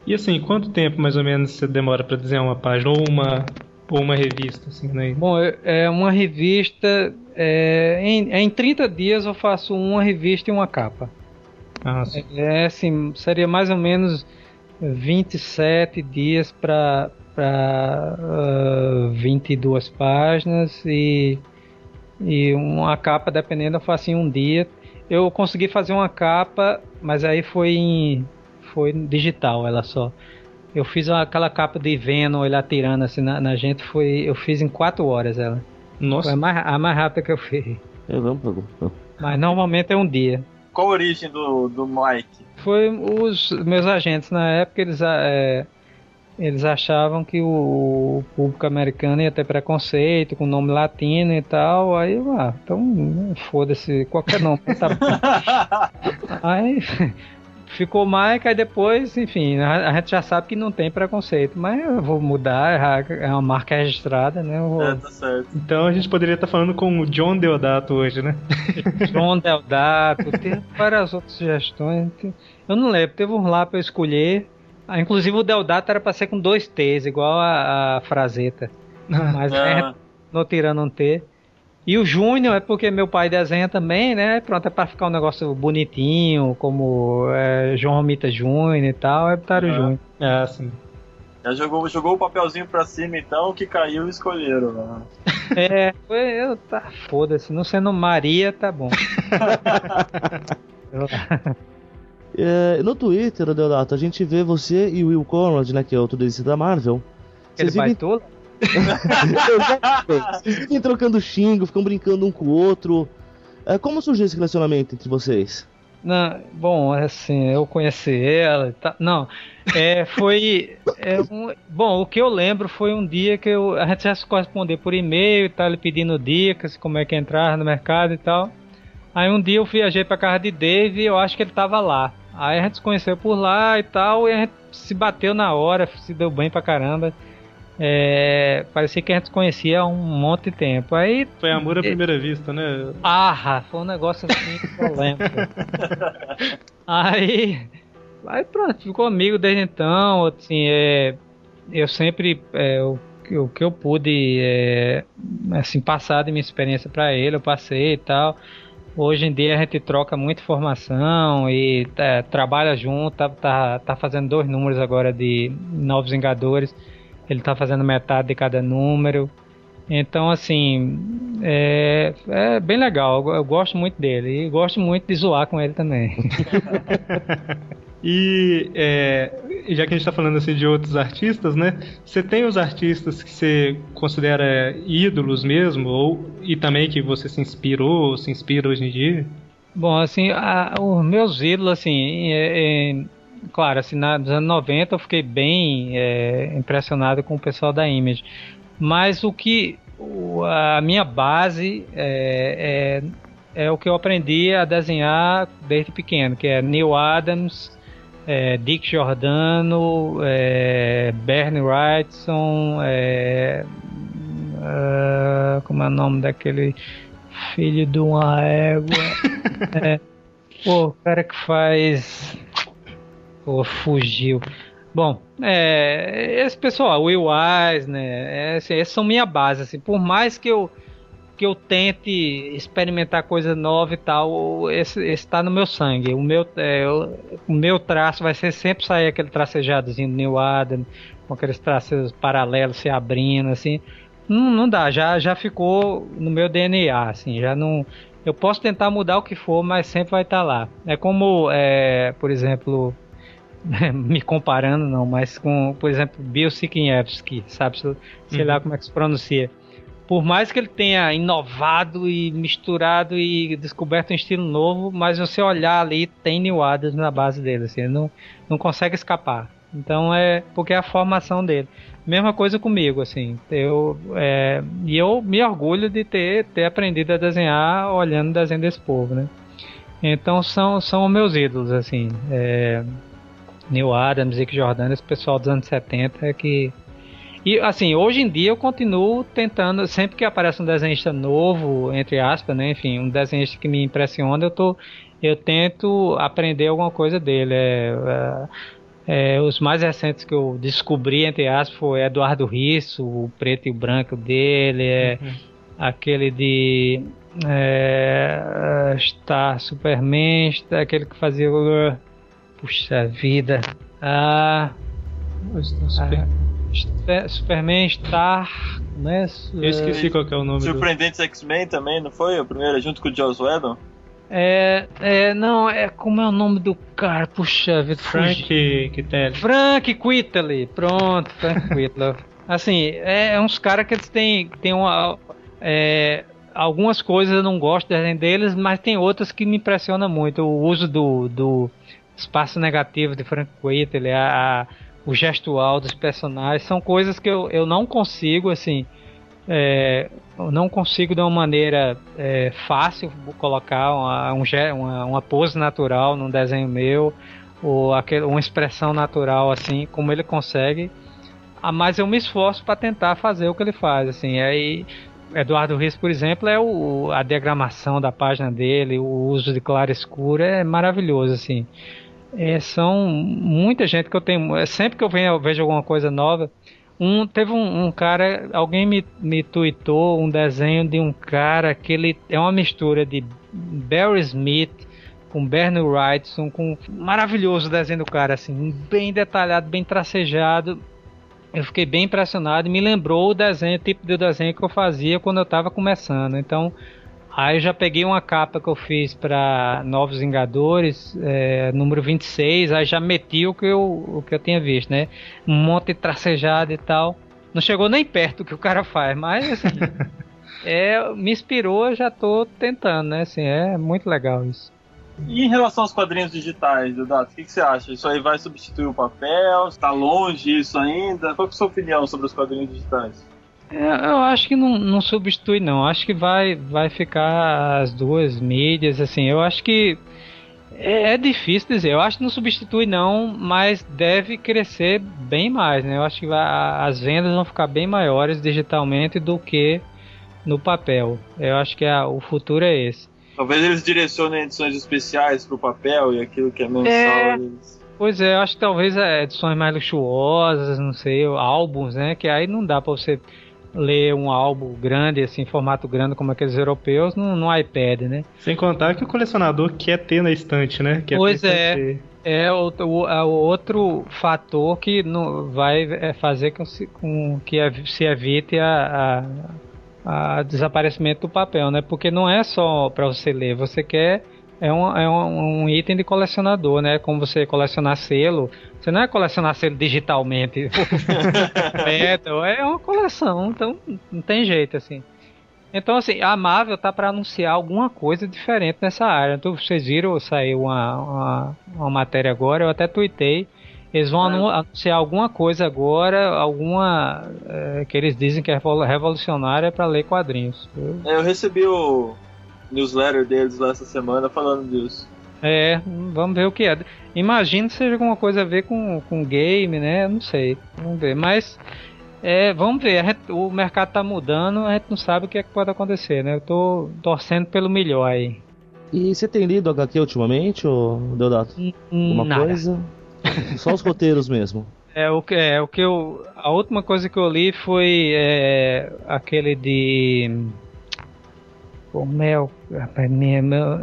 [SPEAKER 2] E assim, quanto tempo mais ou menos você demora para desenhar uma página ou uma, ou uma revista? Assim, né?
[SPEAKER 4] Bom, é uma revista. É, em, em 30 dias eu faço uma revista e uma capa.
[SPEAKER 2] Ah, sim.
[SPEAKER 4] É, assim, seria mais ou menos 27 dias para para uh, 22 páginas e, e uma capa, dependendo, eu faço em um dia. Eu consegui fazer uma capa, mas aí foi em, foi digital, ela só. Eu fiz aquela capa de Venom, ele atirando assim na, na, gente, foi eu fiz em 4 horas ela.
[SPEAKER 2] Nossa.
[SPEAKER 4] Foi a mais, a mais rápida que eu fiz.
[SPEAKER 5] Relâmpago.
[SPEAKER 4] Mas normalmente é um dia.
[SPEAKER 3] Qual a origem do, do Mike?
[SPEAKER 4] Foi os meus agentes na época, eles é, eles achavam que o público americano ia ter preconceito com nome latino e tal. Aí, ah, então foda-se, qualquer nome. Tá aí ficou Mike, aí depois, enfim, a, gente já sabe que não tem preconceito, mas eu vou mudar, é, é uma marca registrada, né? Vou...
[SPEAKER 3] É, tá certo.
[SPEAKER 2] Então a gente poderia estar falando com o John Deodato hoje, né?
[SPEAKER 4] John Deodato, tem várias outras sugestões. Eu não lembro, teve um lá pra eu escolher. Ah, inclusive o Deodato era pra ser com dois T's, igual a, a Frazeta. Mas ah. é, não tirando um T. E o Júnior é porque meu pai desenha também, né? Pronto, é pra ficar um negócio bonitinho, como é, João Romita Júnior e tal, é botaram o Júnior.
[SPEAKER 2] É, sim.
[SPEAKER 3] Já jogou, jogou o papelzinho pra cima então, que caiu e escolheram. Né?
[SPEAKER 4] É, foi, eu, tá, foda-se, não sendo Maria, tá bom.
[SPEAKER 5] É, no Twitter, Deodato, a gente vê você e o Will Conrad, né, que é outro desenhista da Marvel.
[SPEAKER 4] Ele vivem...
[SPEAKER 5] Vocês vivem trocando xingo, ficam brincando um com o outro. É, como surgiu esse relacionamento entre vocês?
[SPEAKER 4] Não, bom, assim, eu conheci ela. Tá, não, é, foi. É, um, bom, o que eu lembro foi um dia que eu, a gente já se correspondeu por e-mail e tal, ele pedindo dicas, como é que entrar no mercado e tal. Aí um dia eu viajei pra casa de Dave e eu acho que ele tava lá. Aí a gente se conheceu por lá e tal, e a gente se bateu na hora, se deu bem pra caramba. É, parecia que a gente se conhecia há um monte de tempo. Aí,
[SPEAKER 2] foi amor à primeira vista, né?
[SPEAKER 4] Ah, foi um negócio assim polêmico. aí, aí pronto, ficou amigo desde então. Assim, é, eu sempre é, o, o que eu pude é, assim passar de minha experiência para ele, eu passei e tal. Hoje em dia a gente troca muita informação e é, trabalha junto, tá, tá, tá, fazendo dois números agora de Novos Vingadores. Ele tá fazendo metade de cada número. Então, assim, é, é bem legal. Eu, eu gosto muito dele e gosto muito de zoar com ele também.
[SPEAKER 2] E é, já que a gente está falando assim de outros artistas, né? Você tem os artistas que você considera ídolos mesmo, ou e também que você se inspirou, se inspira hoje em dia?
[SPEAKER 4] Bom, assim, a, os meus ídolos, assim, é, é, claro, assim, nos anos 90 eu fiquei bem é, impressionado com o pessoal da Image. Mas o que a minha base é, é, é o que eu aprendi a desenhar desde pequeno, que é Neil Adams, é, Dick Giordano, é, Bernie Wrightson, é, uh, como é o nome daquele filho de uma égua? é, pô, o cara que faz. Pô, fugiu. Bom, é, esse pessoal, Will Wise, né? É, assim, esses são minha base, assim. Por mais que eu que eu tente experimentar coisa nova e tal, esse está no meu sangue. O meu, é, o meu traço vai ser sempre sair aquele tracejadozinho do New Adam, com aqueles traços paralelos se abrindo, assim. Não, não dá, já, já ficou no meu DNA, assim, já não. Eu posso tentar mudar o que for, mas sempre vai estar lá. É como, é, por exemplo, me comparando não, mas com, por exemplo, Bill Sikinevsky, sabe? Sei uhum. lá como é que se pronuncia por mais que ele tenha inovado e misturado e descoberto um estilo novo, mas você olhar ali tem New Adams na base dele, assim, ele não, não consegue escapar. Então é porque é a formação dele. Mesma coisa comigo, assim. Eu, é, e eu me orgulho de ter, ter aprendido a desenhar olhando o desenho desse povo, né? Então são, são meus ídolos, assim. É, Neil Adams, Zick Jordan, esse pessoal dos anos 70 é que e assim, hoje em dia eu continuo tentando, sempre que aparece um desenhista novo, entre aspas, né? Enfim, um desenhista que me impressiona, eu tô. Eu tento aprender alguma coisa dele. É, é, é, os mais recentes que eu descobri, entre aspas, foi Eduardo Risso, o preto e o branco dele, é uhum. aquele de é, Star Superman, aquele que fazia. Puxa vida. Ah.
[SPEAKER 2] Super... Ah,
[SPEAKER 4] Superman Star, né?
[SPEAKER 2] Eu esqueci qual é o nome.
[SPEAKER 3] Surpreendentes do... X-Men também, não foi? O primeiro, junto com o Joss Whedon?
[SPEAKER 4] É, é, não, é como é o nome do cara? Puxa vida,
[SPEAKER 2] Frank Quitely.
[SPEAKER 4] Frank Quitely, pronto, Frank Quitely. assim, é, é uns caras que eles têm, têm uma, é, algumas coisas eu não gosto deles, mas tem outras que me impressionam muito. O uso do, do espaço negativo de Frank Quitely, a, a o gestual dos personagens, são coisas que eu, eu não consigo, assim, é, eu não consigo de uma maneira é, fácil colocar uma, um, uma, uma pose natural num desenho meu, ou aquele, uma expressão natural, assim, como ele consegue. Ah, mas eu me esforço para tentar fazer o que ele faz, assim, aí... Eduardo Rios, por exemplo, é o, a diagramação da página dele, o uso de claro escuro é maravilhoso, assim. É, são muita gente que eu tenho. É, sempre que eu, venho, eu vejo alguma coisa nova. Um, teve um, um, cara, alguém me, me tweetou um desenho de um cara que ele é uma mistura de Barry Smith com Bernie Wrightson, com maravilhoso o desenho do cara, assim, bem detalhado, bem tracejado. Eu fiquei bem impressionado e me lembrou o desenho, o tipo de desenho que eu fazia quando eu estava começando. Então, Aí eu já peguei uma capa que eu fiz para Novos Vingadores, é, número 26, aí já meti o que, eu, o que eu tinha visto, né? Um monte de tracejado e tal. Não chegou nem perto do que o cara faz, mas assim, é, me inspirou, eu já tô tentando, né? Assim, é muito legal isso.
[SPEAKER 3] E em relação aos quadrinhos digitais, Dudato, o que, que, você acha? Isso aí vai substituir o papel? Está longe isso ainda? Qual é a sua opinião sobre os quadrinhos digitais?
[SPEAKER 4] É, eu acho que não, não substitui não. Acho que vai, vai ficar as duas mídias, assim. Eu acho que é, é, difícil dizer. Eu acho que não substitui não, mas deve crescer bem mais, né? Eu acho que vai, as vendas vão ficar bem maiores digitalmente do que no papel. Eu acho que a, o futuro é esse.
[SPEAKER 3] Talvez eles direcionem edições especiais para o papel e aquilo que é mensal. É... Eles...
[SPEAKER 4] Pois é, eu acho que talvez é, edições mais luxuosas, não sei, álbuns, né? Que aí não dá para você ler um álbum grande, assim, formato grande como aqueles europeus, no, no iPad, né?
[SPEAKER 2] Sem contar que o colecionador quer ter na estante, né? Quer
[SPEAKER 4] pois é.
[SPEAKER 2] ter.
[SPEAKER 4] É o, o, é o outro fator que no, vai é, fazer com, com que se evite a, a, a desaparecimento do papel, né? Porque não é só para você ler, você quer é um, é um, um item de colecionador, né? Como você colecionar selo, você não é colecionar selo digitalmente, Metal, é uma coleção, então não tem jeito assim. Então, assim, a Marvel tá para anunciar alguma coisa diferente nessa área. Então, vocês viram, saiu uma, uma, uma matéria agora, eu até tuitei. Eles vão
[SPEAKER 3] É.
[SPEAKER 4] anu- anunciar alguma coisa agora, alguma eh, que eles dizem que é revol- revolucionária para ler quadrinhos. Eu-
[SPEAKER 3] É, Eu recebi o newsletter deles lá essa semana falando disso.
[SPEAKER 4] é, vamos ver o que é. Imagino que seja alguma coisa a ver com, com game, né? Não sei. Vamos ver. Mas é, vamos ver. Gente- o mercado tá mudando, a gente não sabe o que, é que pode acontecer, né? Eu tô torcendo pelo melhor aí.
[SPEAKER 5] E você tem lido HQ ultimamente, ou Deodato? Alguma
[SPEAKER 4] Nada.
[SPEAKER 5] coisa? Só os roteiros mesmo.
[SPEAKER 4] É o que é o que eu a última coisa que eu li foi é, aquele de o mel, rapaz, minha- meu-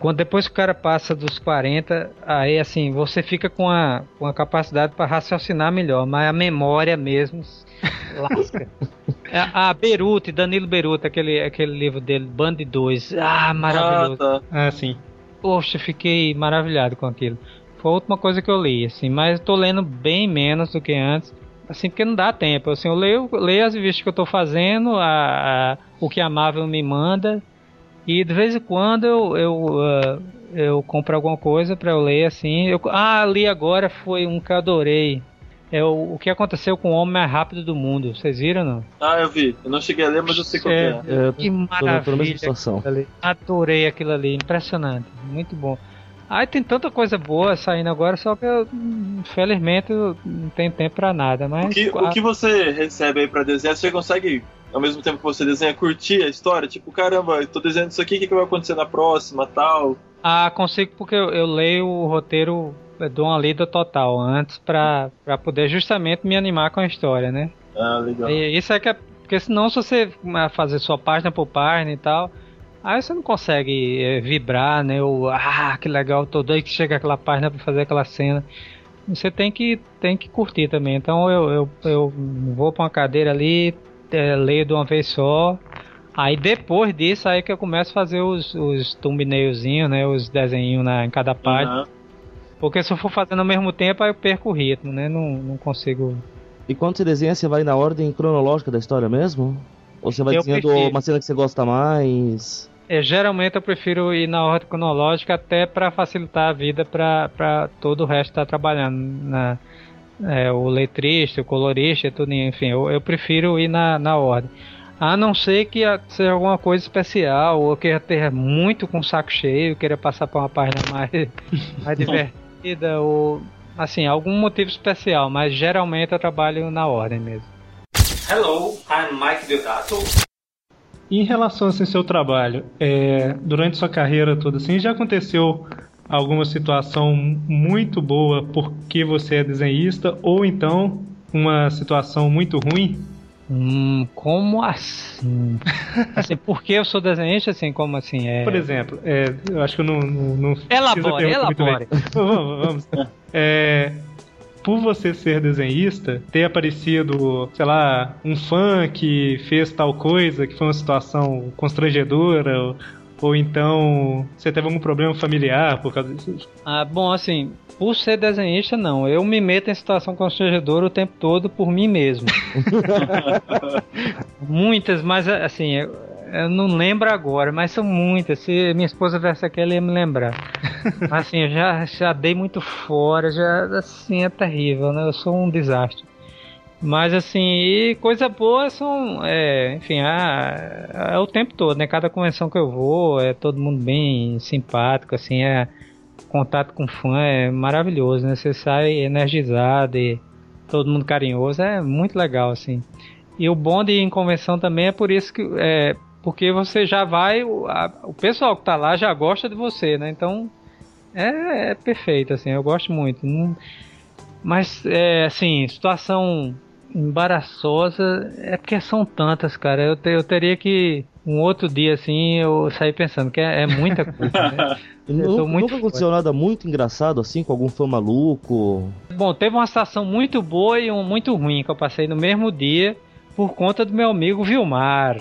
[SPEAKER 4] quando depois que o cara passa dos 40, aí assim, você fica com a, com a capacidade para raciocinar melhor, mas a memória mesmo lasca. a, a Beruti, Danilo Beruti, aquele, aquele livro dele, Band 2, ah, maravilhoso.
[SPEAKER 3] Ah, tá.
[SPEAKER 2] Ah, sim.
[SPEAKER 4] Poxa, fiquei maravilhado com aquilo. Foi a última coisa que eu li, assim, mas tô lendo bem menos do que antes. Assim, porque não dá tempo. Assim, eu leio, leio as revistas que eu tô fazendo, a, a- o que a Marvel me manda, e de vez em quando eu, eu, ah, eu compro alguma coisa pra eu ler, assim. Eu, ah, li agora, foi um que eu adorei. É o, o que aconteceu com o homem mais rápido do mundo. Vocês viram, não?
[SPEAKER 3] Ah, eu vi. Eu não cheguei a ler, mas eu sei qual que
[SPEAKER 4] É.
[SPEAKER 3] é.
[SPEAKER 5] É,
[SPEAKER 4] Que maravilha. Adorei aquilo ali, impressionante, muito bom. Aí tem tanta coisa boa saindo agora, só que eu, infelizmente eu não tenho tempo pra nada, mas
[SPEAKER 3] O que, o que você recebe aí pra desenhar, você consegue, ao mesmo tempo que você desenha, curtir a história? Tipo, caramba, eu tô desenhando isso aqui, o que, que vai acontecer na próxima, tal?
[SPEAKER 4] ah, consigo porque eu, eu leio o roteiro, dou uma lida total antes pra, pra poder justamente me animar com a história, né?
[SPEAKER 3] Ah, legal.
[SPEAKER 4] E isso é que é, porque senão se você ah, fazer sua página por página e tal, aí você não consegue eh, vibrar, né? Ou, ah, que legal, tô doido que chega aquela página pra fazer aquela cena. Você tem que, tem que curtir também. Então eu, eu, eu vou pra uma cadeira ali, eh, leio de uma vez só. Aí depois disso aí que eu começo a fazer os, os thumbnailzinhos, né? Os desenhinhos na, em cada página.
[SPEAKER 3] Aham.
[SPEAKER 4] Porque se eu for fazendo ao mesmo tempo, aí eu perco o ritmo, né? Não, não consigo
[SPEAKER 5] E quando você desenha, você vai na ordem cronológica da história mesmo? Ou você vai
[SPEAKER 4] Eu
[SPEAKER 5] desenhando
[SPEAKER 4] prefiro.
[SPEAKER 5] uma cena que você gosta mais?
[SPEAKER 4] É, geralmente eu prefiro ir na ordem cronológica até para facilitar a vida para todo o resto estar trabalhando. Na, é, o letrista, o colorista, tudo, enfim, eu, eu prefiro ir na, na ordem. A não ser que seja alguma coisa especial, ou eu queira ter muito com o saco cheio, queira passar para uma página mais, mais divertida, ou assim, algum motivo especial, mas geralmente eu trabalho na ordem mesmo.
[SPEAKER 6] Hello, I'm Mike Deodato.
[SPEAKER 2] E em relação assim, ao seu trabalho, é, durante sua carreira toda, assim, já aconteceu alguma situação muito boa porque você é desenhista, ou então uma situação muito ruim?
[SPEAKER 4] Hum, como assim? assim, por que eu sou desenhista, assim, como assim? É...
[SPEAKER 2] Por exemplo, é, eu acho que eu não. não, não
[SPEAKER 4] Elabore, elabore.
[SPEAKER 2] vamos, vamos. É, por você ser desenhista, ter aparecido, sei lá, um fã que fez tal coisa, que foi uma situação constrangedora, ou, então você teve algum problema familiar por causa disso?
[SPEAKER 4] Ah, bom, assim, por ser desenhista, não. Eu me meto em situação constrangedora o tempo todo por mim mesmo. muitas, mas assim, eu, eu não lembro agora, mas são muitas. Se minha esposa viesse aqui, ela ia me lembrar. Mas, assim, eu já, já dei muito fora, já, assim, é terrível, né? Eu sou um desastre. Mas assim, coisa boa são, é, enfim, é, é o tempo todo, né? Cada convenção que eu vou, é todo mundo bem simpático, assim, é contato com fã é maravilhoso, né? Você sai energizado e todo mundo carinhoso, é muito legal, assim. E o bom de ir em convenção também é por isso que é porque você já vai, o, a- o pessoal que tá lá já gosta de você, né? Então é, é perfeito, assim, eu gosto muito. Não- mas é assim, situação embaraçosa é porque são tantas, cara. Eu, te, eu teria que um outro dia assim eu sair pensando que é, é muita coisa. Né?
[SPEAKER 5] Nunca, nunca aconteceu nada muito engraçado assim com algum fã maluco?
[SPEAKER 4] Bom, teve uma situação muito boa e um muito ruim que eu passei no mesmo dia por conta do meu amigo Vilmar.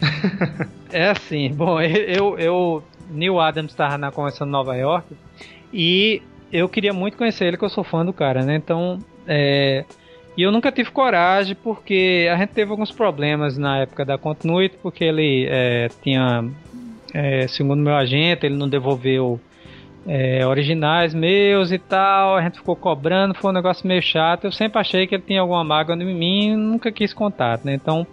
[SPEAKER 4] é assim, bom, eu, eu Neil Adams estava na convenção de Nova York e eu queria muito conhecer ele, que eu sou fã do cara, né? Então, é, e eu nunca tive coragem porque a gente teve alguns problemas na época da Continuity, porque ele é, tinha, é, segundo meu agente, ele não devolveu é, originais meus e tal. A gente ficou cobrando, foi um negócio meio chato. Eu sempre achei que ele tinha alguma mágoa em mim, nunca quis contato, né? Então,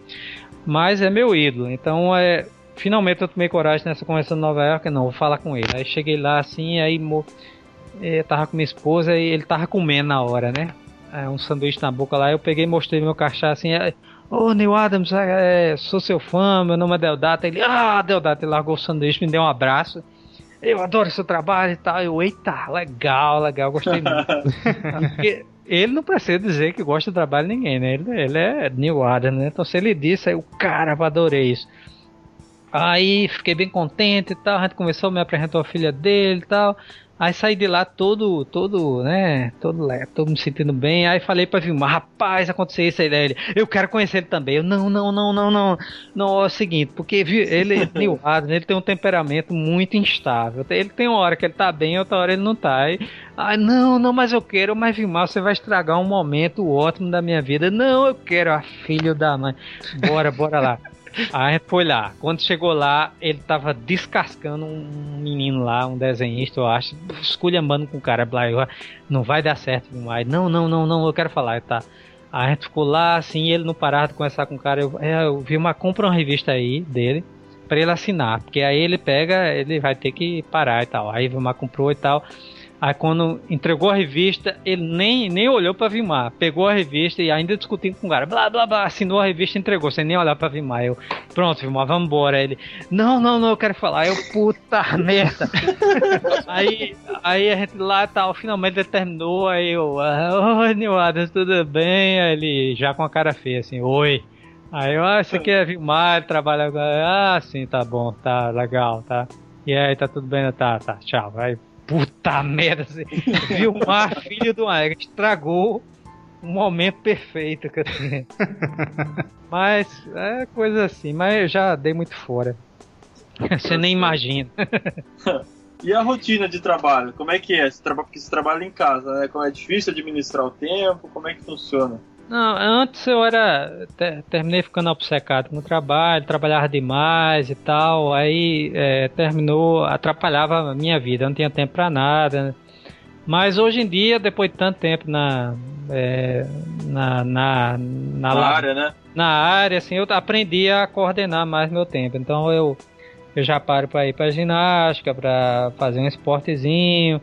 [SPEAKER 4] mas é meu ídolo. Então, é, finalmente eu tomei coragem nessa conversa de Nova York, não, vou falar com ele. Aí cheguei lá assim, aí eu é, tava com minha esposa e ele tava comendo na hora, né? É, um sanduíche na boca lá, eu peguei e mostrei meu crachá assim, é, Ô, oh, Neil Adams, é, é, sou seu fã, meu nome é Deodato. Ele, ah, Deodato, ele largou o sanduíche, me deu um abraço. Eu adoro seu trabalho e tal. Eu, eita, legal, legal, gostei muito. Ele não precisa dizer que gosta do trabalho de ninguém, né? Ele, ele é Neil Adams, né? Então se ele disse, aí o cara, eu adorei isso. Aí fiquei bem contente e tal. A gente começou, me apresentou a filha dele e tal. Aí saí de lá todo, todo, né, todo, todo me sentindo bem. Aí falei pra Vilmar, rapaz, aconteceu isso aí. Ele, eu quero conhecer ele também. Eu, não, não, não, não, não. Não, é o seguinte, porque ele, Neil Adams, ele tem um temperamento muito instável. Ele tem uma hora que ele tá bem, outra hora ele não tá. Aí, ah, não, não, mas eu quero, mas Vilmar, você vai estragar um momento ótimo da minha vida. Não, eu quero a filha da mãe. Bora, bora lá. Aí a gente foi lá. Quando chegou lá, ele tava descascando um menino lá, um desenhista, eu acho, esculhambando com o cara. Não vai dar certo demais. Não, não, não, não, eu quero falar, tá? Aí a gente ficou lá, assim, ele não parava de conversar com o cara. Eu, é, eu vi uma, compra uma revista aí dele para ele assinar, porque aí ele pega, ele vai ter que parar e tal. Aí Vilmar comprou e tal. Aí quando entregou a revista, ele nem, nem olhou pra Vimar. Pegou a revista e ainda discutindo com o cara. Blá, blá, blá. Assinou a revista e entregou, sem nem olhar pra Vimar. Eu, pronto, Vimar, vamos embora. Ele, não, não, não, eu quero falar. Eu, puta merda. aí, aí a gente lá tal, finalmente ele terminou. Aí eu, oi, Neil Adams, tudo bem? Aí ele, já com a cara feia, assim, oi. Aí eu, ah, você quer Vimar, trabalha agora. Ah, sim, tá bom, tá legal, tá. E aí, tá tudo bem? Tá, tá, tchau. Aí puta merda. Assim, Vilmar, filho do Aega, estragou um momento perfeito tenho. Mas é coisa assim, mas eu já dei muito fora. Você nem imagina.
[SPEAKER 3] E a rotina de trabalho? Como é que é? Você trabalha, porque você trabalha em casa, né? Como é difícil administrar o tempo? Como é que funciona?
[SPEAKER 4] Não, antes eu era. terminei ficando obcecado com o trabalho, trabalhava demais e tal. Aí é, terminou, atrapalhava a minha vida, não tinha tempo para nada. Mas hoje em dia, depois de tanto tempo na. É, na, na, na,
[SPEAKER 3] na área, né?
[SPEAKER 4] Na área, assim, eu aprendi a coordenar mais meu tempo. Então eu, eu já paro para ir para ginástica, para fazer um esportezinho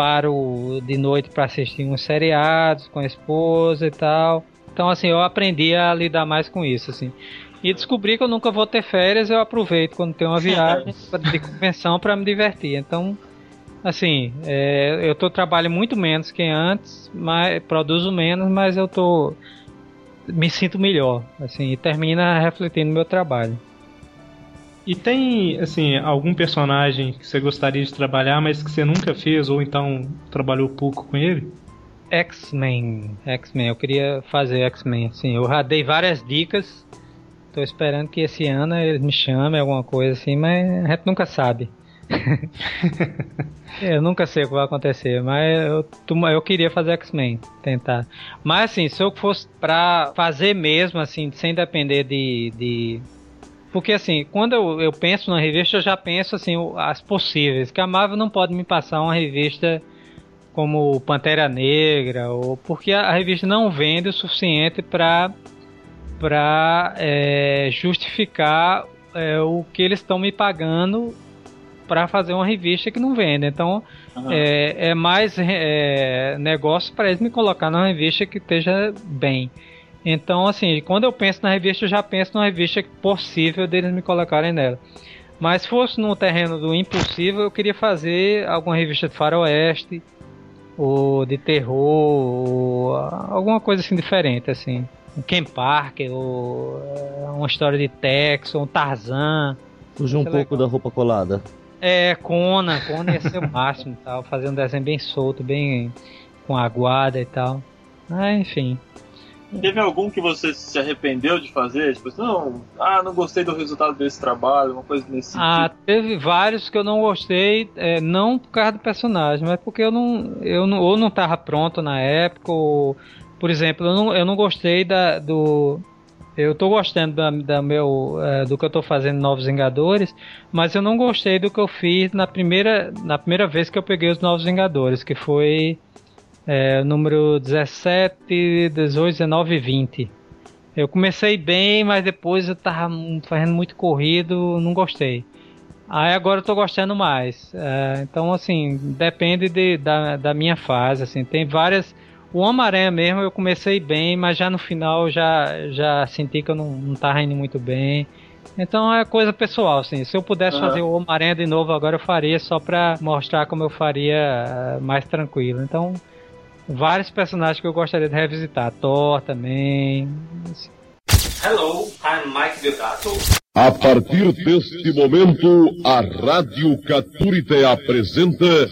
[SPEAKER 4] paro de noite para assistir uns seriados com a esposa e tal. Então, assim, eu aprendi a lidar mais com isso, assim. E descobri que eu nunca vou ter férias, eu aproveito quando tem uma viagem de convenção para me divertir. Então, assim, é, eu tô trabalho muito menos que antes, mas produzo menos, mas eu tô me sinto melhor, assim, e termina refletindo no meu trabalho.
[SPEAKER 2] E tem, assim, algum personagem que você gostaria de trabalhar, mas que você nunca fez, ou então trabalhou pouco com ele?
[SPEAKER 4] X-Men. X-Men, eu queria fazer X-Men, assim, eu já dei várias dicas. Tô esperando que esse ano eles me chamem, alguma coisa assim, mas a gente nunca sabe. eu nunca sei o que vai acontecer, mas eu, eu queria fazer X-Men, tentar. Mas assim, se eu fosse pra fazer mesmo, assim, sem depender de, de porque assim, quando eu, eu penso na revista, eu já penso assim, as possíveis. Que a Marvel não pode me passar uma revista como Pantera Negra, ou porque a, a revista não vende o suficiente para para é, justificar é, o que eles estão me pagando para fazer uma revista que não vende. Então uhum. é, é, mais é, negócio para eles me colocar numa revista que esteja bem. Então, assim, quando eu penso na revista, eu já penso numa revista possível deles me colocarem nela. Mas se fosse no terreno do impossível, eu queria fazer alguma revista de faroeste, ou de terror, ou alguma coisa assim diferente, assim. um Ken Parker, ou é, uma história de Tex, ou um Tarzan.
[SPEAKER 5] Fugir um
[SPEAKER 4] é
[SPEAKER 5] pouco
[SPEAKER 4] legal.
[SPEAKER 5] da roupa colada.
[SPEAKER 4] É, Conan, Conan ia ser o máximo tal, fazer um desenho bem solto, bem com aguada e tal. Ah, enfim.
[SPEAKER 3] Teve algum que você se arrependeu de fazer? Tipo assim, não, ah, não gostei do resultado desse trabalho, uma coisa nesse
[SPEAKER 4] Ah,
[SPEAKER 3] sentido.
[SPEAKER 4] teve vários que eu não gostei, é, não por causa do personagem, mas porque eu não, eu não, ou não tava pronto na época, ou, por exemplo, eu não, eu não gostei da, do, eu tô gostando da, da meu, é, do que eu tô fazendo Novos Vingadores, mas eu não gostei do que eu fiz na primeira, na primeira vez que eu peguei os Novos Vingadores, que foi é, número 17, 18, 19 e 20. Eu comecei bem, mas depois eu tava fazendo muito corrido, não gostei. Aí agora eu tô gostando mais. É, então, assim, depende de- da, da minha fase. Assim, tem várias. O Homem-Aranha mesmo eu comecei bem, mas já no final já, já senti que eu não, não tava indo muito bem. Então é coisa pessoal, assim. Se eu pudesse
[SPEAKER 3] Aham.
[SPEAKER 4] fazer o Homem-Aranha de novo agora, eu faria só pra mostrar como eu faria eh, mais tranquilo. Então, vários personagens que eu gostaria de revisitar. Thor também.
[SPEAKER 6] Hello, I'm Mike Deodato.
[SPEAKER 7] A partir deste momento, a Rádio Caturite apresenta.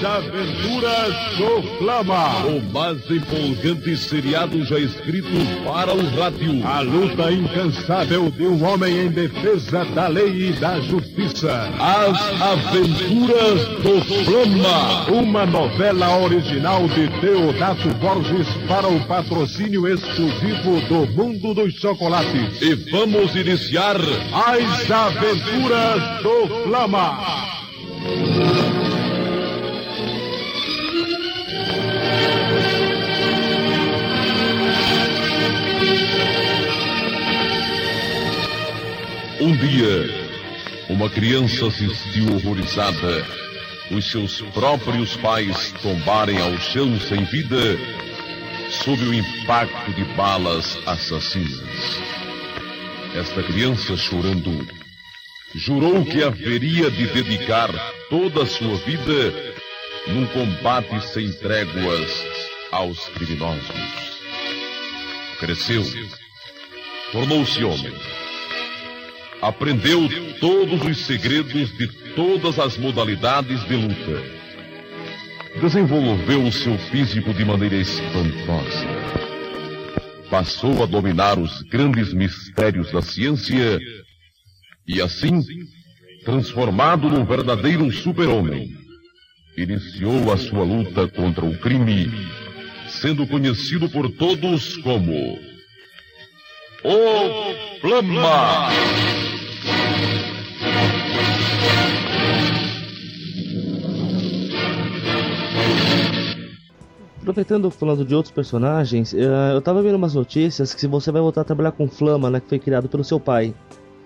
[SPEAKER 7] As Aventuras do Flama. O mais empolgante seriado já escrito para o rádio. A luta incansável de um homem em defesa da lei e da justiça. As Aventuras do Flama. Uma novela original de Deodato Borges para o patrocínio exclusivo do Mundo dos Chocolates. E vamos iniciar As Aventuras do Flama. Um dia, uma criança assistiu horrorizada os seus próprios pais tombarem ao chão sem vida sob o impacto de balas assassinas. Esta criança, chorando, jurou que haveria de dedicar toda a sua vida num combate sem tréguas aos criminosos. Cresceu, tornou-se homem aprendeu todos os segredos de todas as modalidades de luta. Desenvolveu o seu físico de maneira espantosa. Passou a dominar os grandes mistérios da ciência e assim, transformado num verdadeiro super-homem, iniciou a sua luta contra o crime, sendo conhecido por todos como o Flama.
[SPEAKER 5] Aproveitando falando de outros personagens, eh, eu tava vendo umas notícias que você vai voltar a trabalhar com Flama, né? Que foi criado pelo seu pai.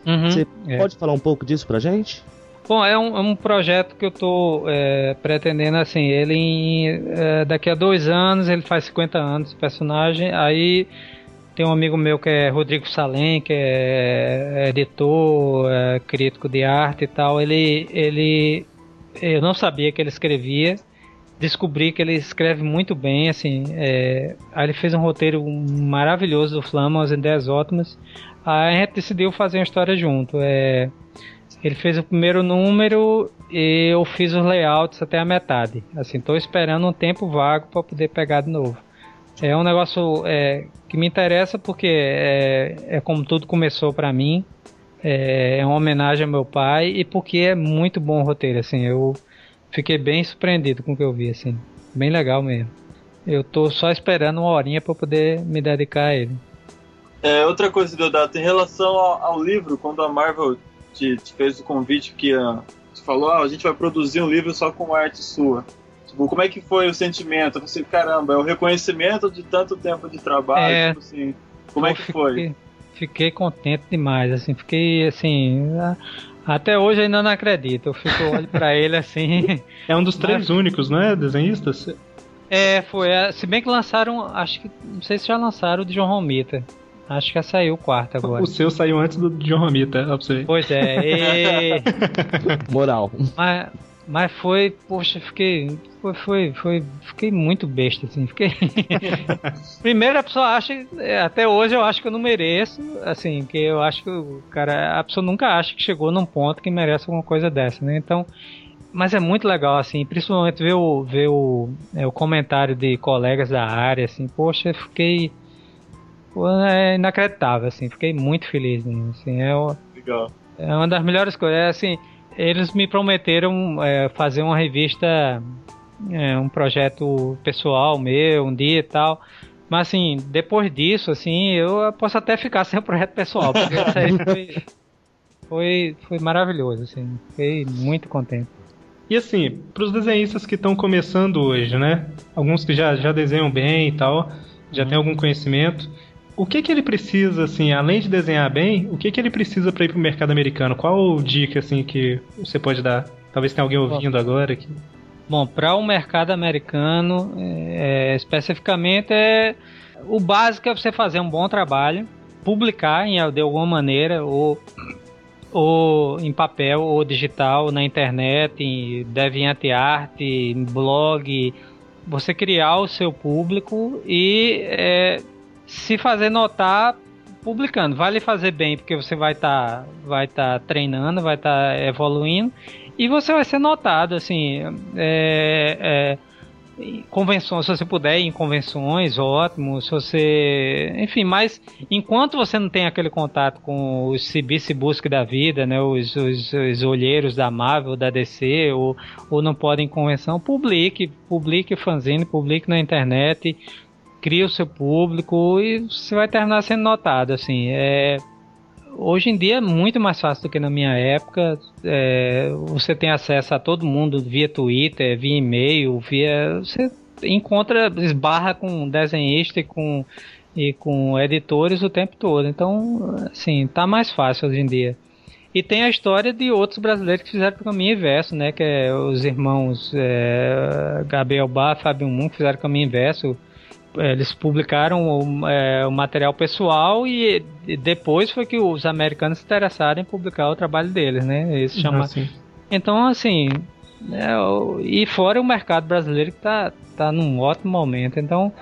[SPEAKER 4] Uhum,
[SPEAKER 5] Você
[SPEAKER 4] é.
[SPEAKER 5] pode falar um pouco disso pra gente?
[SPEAKER 4] Bom, é um, é um projeto que eu tô é, pretendendo assim, ele é, daqui a dois anos, ele faz 50 anos personagem, aí tem um amigo meu que é Rodrigo Salem, que é editor, é crítico de arte e tal, ele, ele eu não sabia que ele escrevia, descobri que ele escreve muito bem, assim, é, aí ele fez um roteiro maravilhoso do Flama, umas ideias ótimas, aí a gente decidiu fazer uma história junto, é... Ele fez o primeiro número e eu fiz os layouts até a metade. Assim, tô esperando um tempo vago para poder pegar de novo. É um negócio é, que me interessa porque é, é como tudo começou para mim. É, é uma homenagem ao meu pai e porque é muito bom o roteiro. Assim, eu fiquei bem surpreendido com o que eu vi. Assim, bem legal mesmo. Eu tô só esperando uma horinha para poder me dedicar a ele.
[SPEAKER 3] É, outra coisa, Deodato, em relação ao, ao livro, quando a Marvel te, te fez o convite que a, te falou, ah, a gente vai produzir um livro só com arte sua. Tipo, como é que foi o sentimento? Você, caramba, é o reconhecimento de tanto tempo de trabalho,
[SPEAKER 4] É.
[SPEAKER 3] tipo assim, como é que foi?
[SPEAKER 4] Fiquei- fiquei contente demais, assim, fiquei assim. Até hoje ainda não acredito. Eu fico olho para ele assim.
[SPEAKER 2] É um dos três Mas... únicos, não é? Desenhistas?
[SPEAKER 4] É, foi. É, se bem que lançaram, acho que. Não sei se já lançaram o de John Romita. Acho que já saiu o quarto agora.
[SPEAKER 2] O seu saiu antes do John Romita, ó pra você.
[SPEAKER 4] Pois é. E...
[SPEAKER 5] Moral.
[SPEAKER 4] Mas, mas foi, poxa, fiquei. Foi, foi, foi, fiquei muito besta, assim. Fiquei. Primeiro a pessoa acha, é, até hoje eu acho que eu não mereço, assim, que eu acho que o cara, a pessoa nunca acha que chegou num ponto que merece alguma coisa dessa, né? Então, mas é muito legal, assim, principalmente ver o, ver o, é, o comentário de colegas da área, assim, poxa, fiquei é inacreditável, assim, fiquei muito feliz, né? assim, é, o,
[SPEAKER 3] legal.
[SPEAKER 4] é uma das melhores coisas, é, assim, eles me prometeram é, fazer uma revista, é, um projeto pessoal meu, um dia e tal, mas assim, depois disso, assim, eu posso até ficar sem o projeto pessoal, porque isso aí foi, foi, foi maravilhoso, assim, fiquei muito contente.
[SPEAKER 2] E assim, para os desenhistas que estão começando hoje, né? Alguns que já, já desenham bem e tal, já uhum. tem algum conhecimento. O que que ele precisa, assim, além de desenhar bem, o que que ele precisa para ir para o mercado americano? Qual dica, assim, que você pode dar? Talvez tenha alguém ouvindo agora aqui.
[SPEAKER 4] Bom, para o mercado americano, é, especificamente, é o básico é você fazer um bom trabalho, publicar em, de alguma maneira, ou ou em papel ou digital, na internet, em DeviantArt, em blog, você criar o seu público e é, se fazer notar publicando. Vale fazer bem porque você vai estar tá, vai tá treinando, vai estar tá evoluindo e você vai ser notado assim. É, é, convenções, se você puder em convenções, ótimo. Se você, enfim, mas enquanto você não tem aquele contato com os Cibisibusque da vida, né, os, os, os, olheiros da Marvel, da DC, ou, ou não podem em convenção, publique, publique fanzine, publique na internet, crie o seu público e você vai terminar sendo notado, assim, é hoje em dia é muito mais fácil do que na minha época. É, você tem acesso a todo mundo via Twitter, via e-mail, via. Você encontra, esbarra com desenhista e com, e com editores o tempo todo. Então, assim, tá mais fácil hoje em dia. E tem a história de outros brasileiros que fizeram caminho inverso, né? Que é os irmãos é, Gabriel Bar, Fábio Moon, que fizeram caminho inverso eles publicaram o, é, o, material pessoal e depois foi que os americanos se interessaram em publicar o trabalho deles, né? Esse chama... Ah, então, assim, é, e fora o mercado brasileiro que está tá num ótimo momento. Então,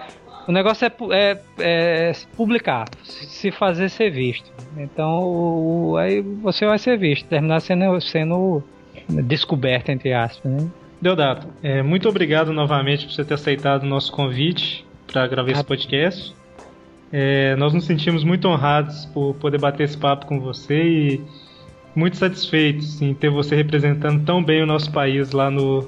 [SPEAKER 4] o negócio é, é, é publicar, se fazer ser visto. Então, o, aí você vai ser visto, terminar sendo, sendo descoberto, entre aspas, né?
[SPEAKER 2] Deodato, é, muito obrigado novamente por você ter aceitado o nosso convite para gravar esse podcast. É, nós nos sentimos muito honrados por poder bater esse papo com você e muito satisfeitos em ter você representando tão bem o nosso país lá no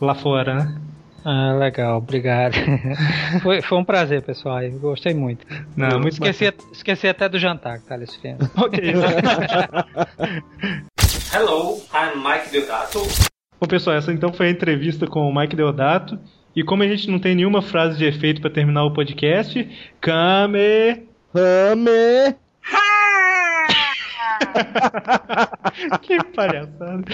[SPEAKER 2] lá fora, né?
[SPEAKER 4] Ah, legal, obrigado. foi, foi um prazer, pessoal. Eu gostei muito.
[SPEAKER 2] Não, Eu muito
[SPEAKER 4] esqueci, esqueci até do jantar que tá ali
[SPEAKER 2] Ok.
[SPEAKER 6] Hello, I'm Mike Deodato.
[SPEAKER 2] Bom, pessoal, essa então foi a entrevista com o Mike Deodato. E como a gente não tem nenhuma frase de efeito para terminar o podcast, Kame.
[SPEAKER 5] Kame.
[SPEAKER 2] que palhaçada.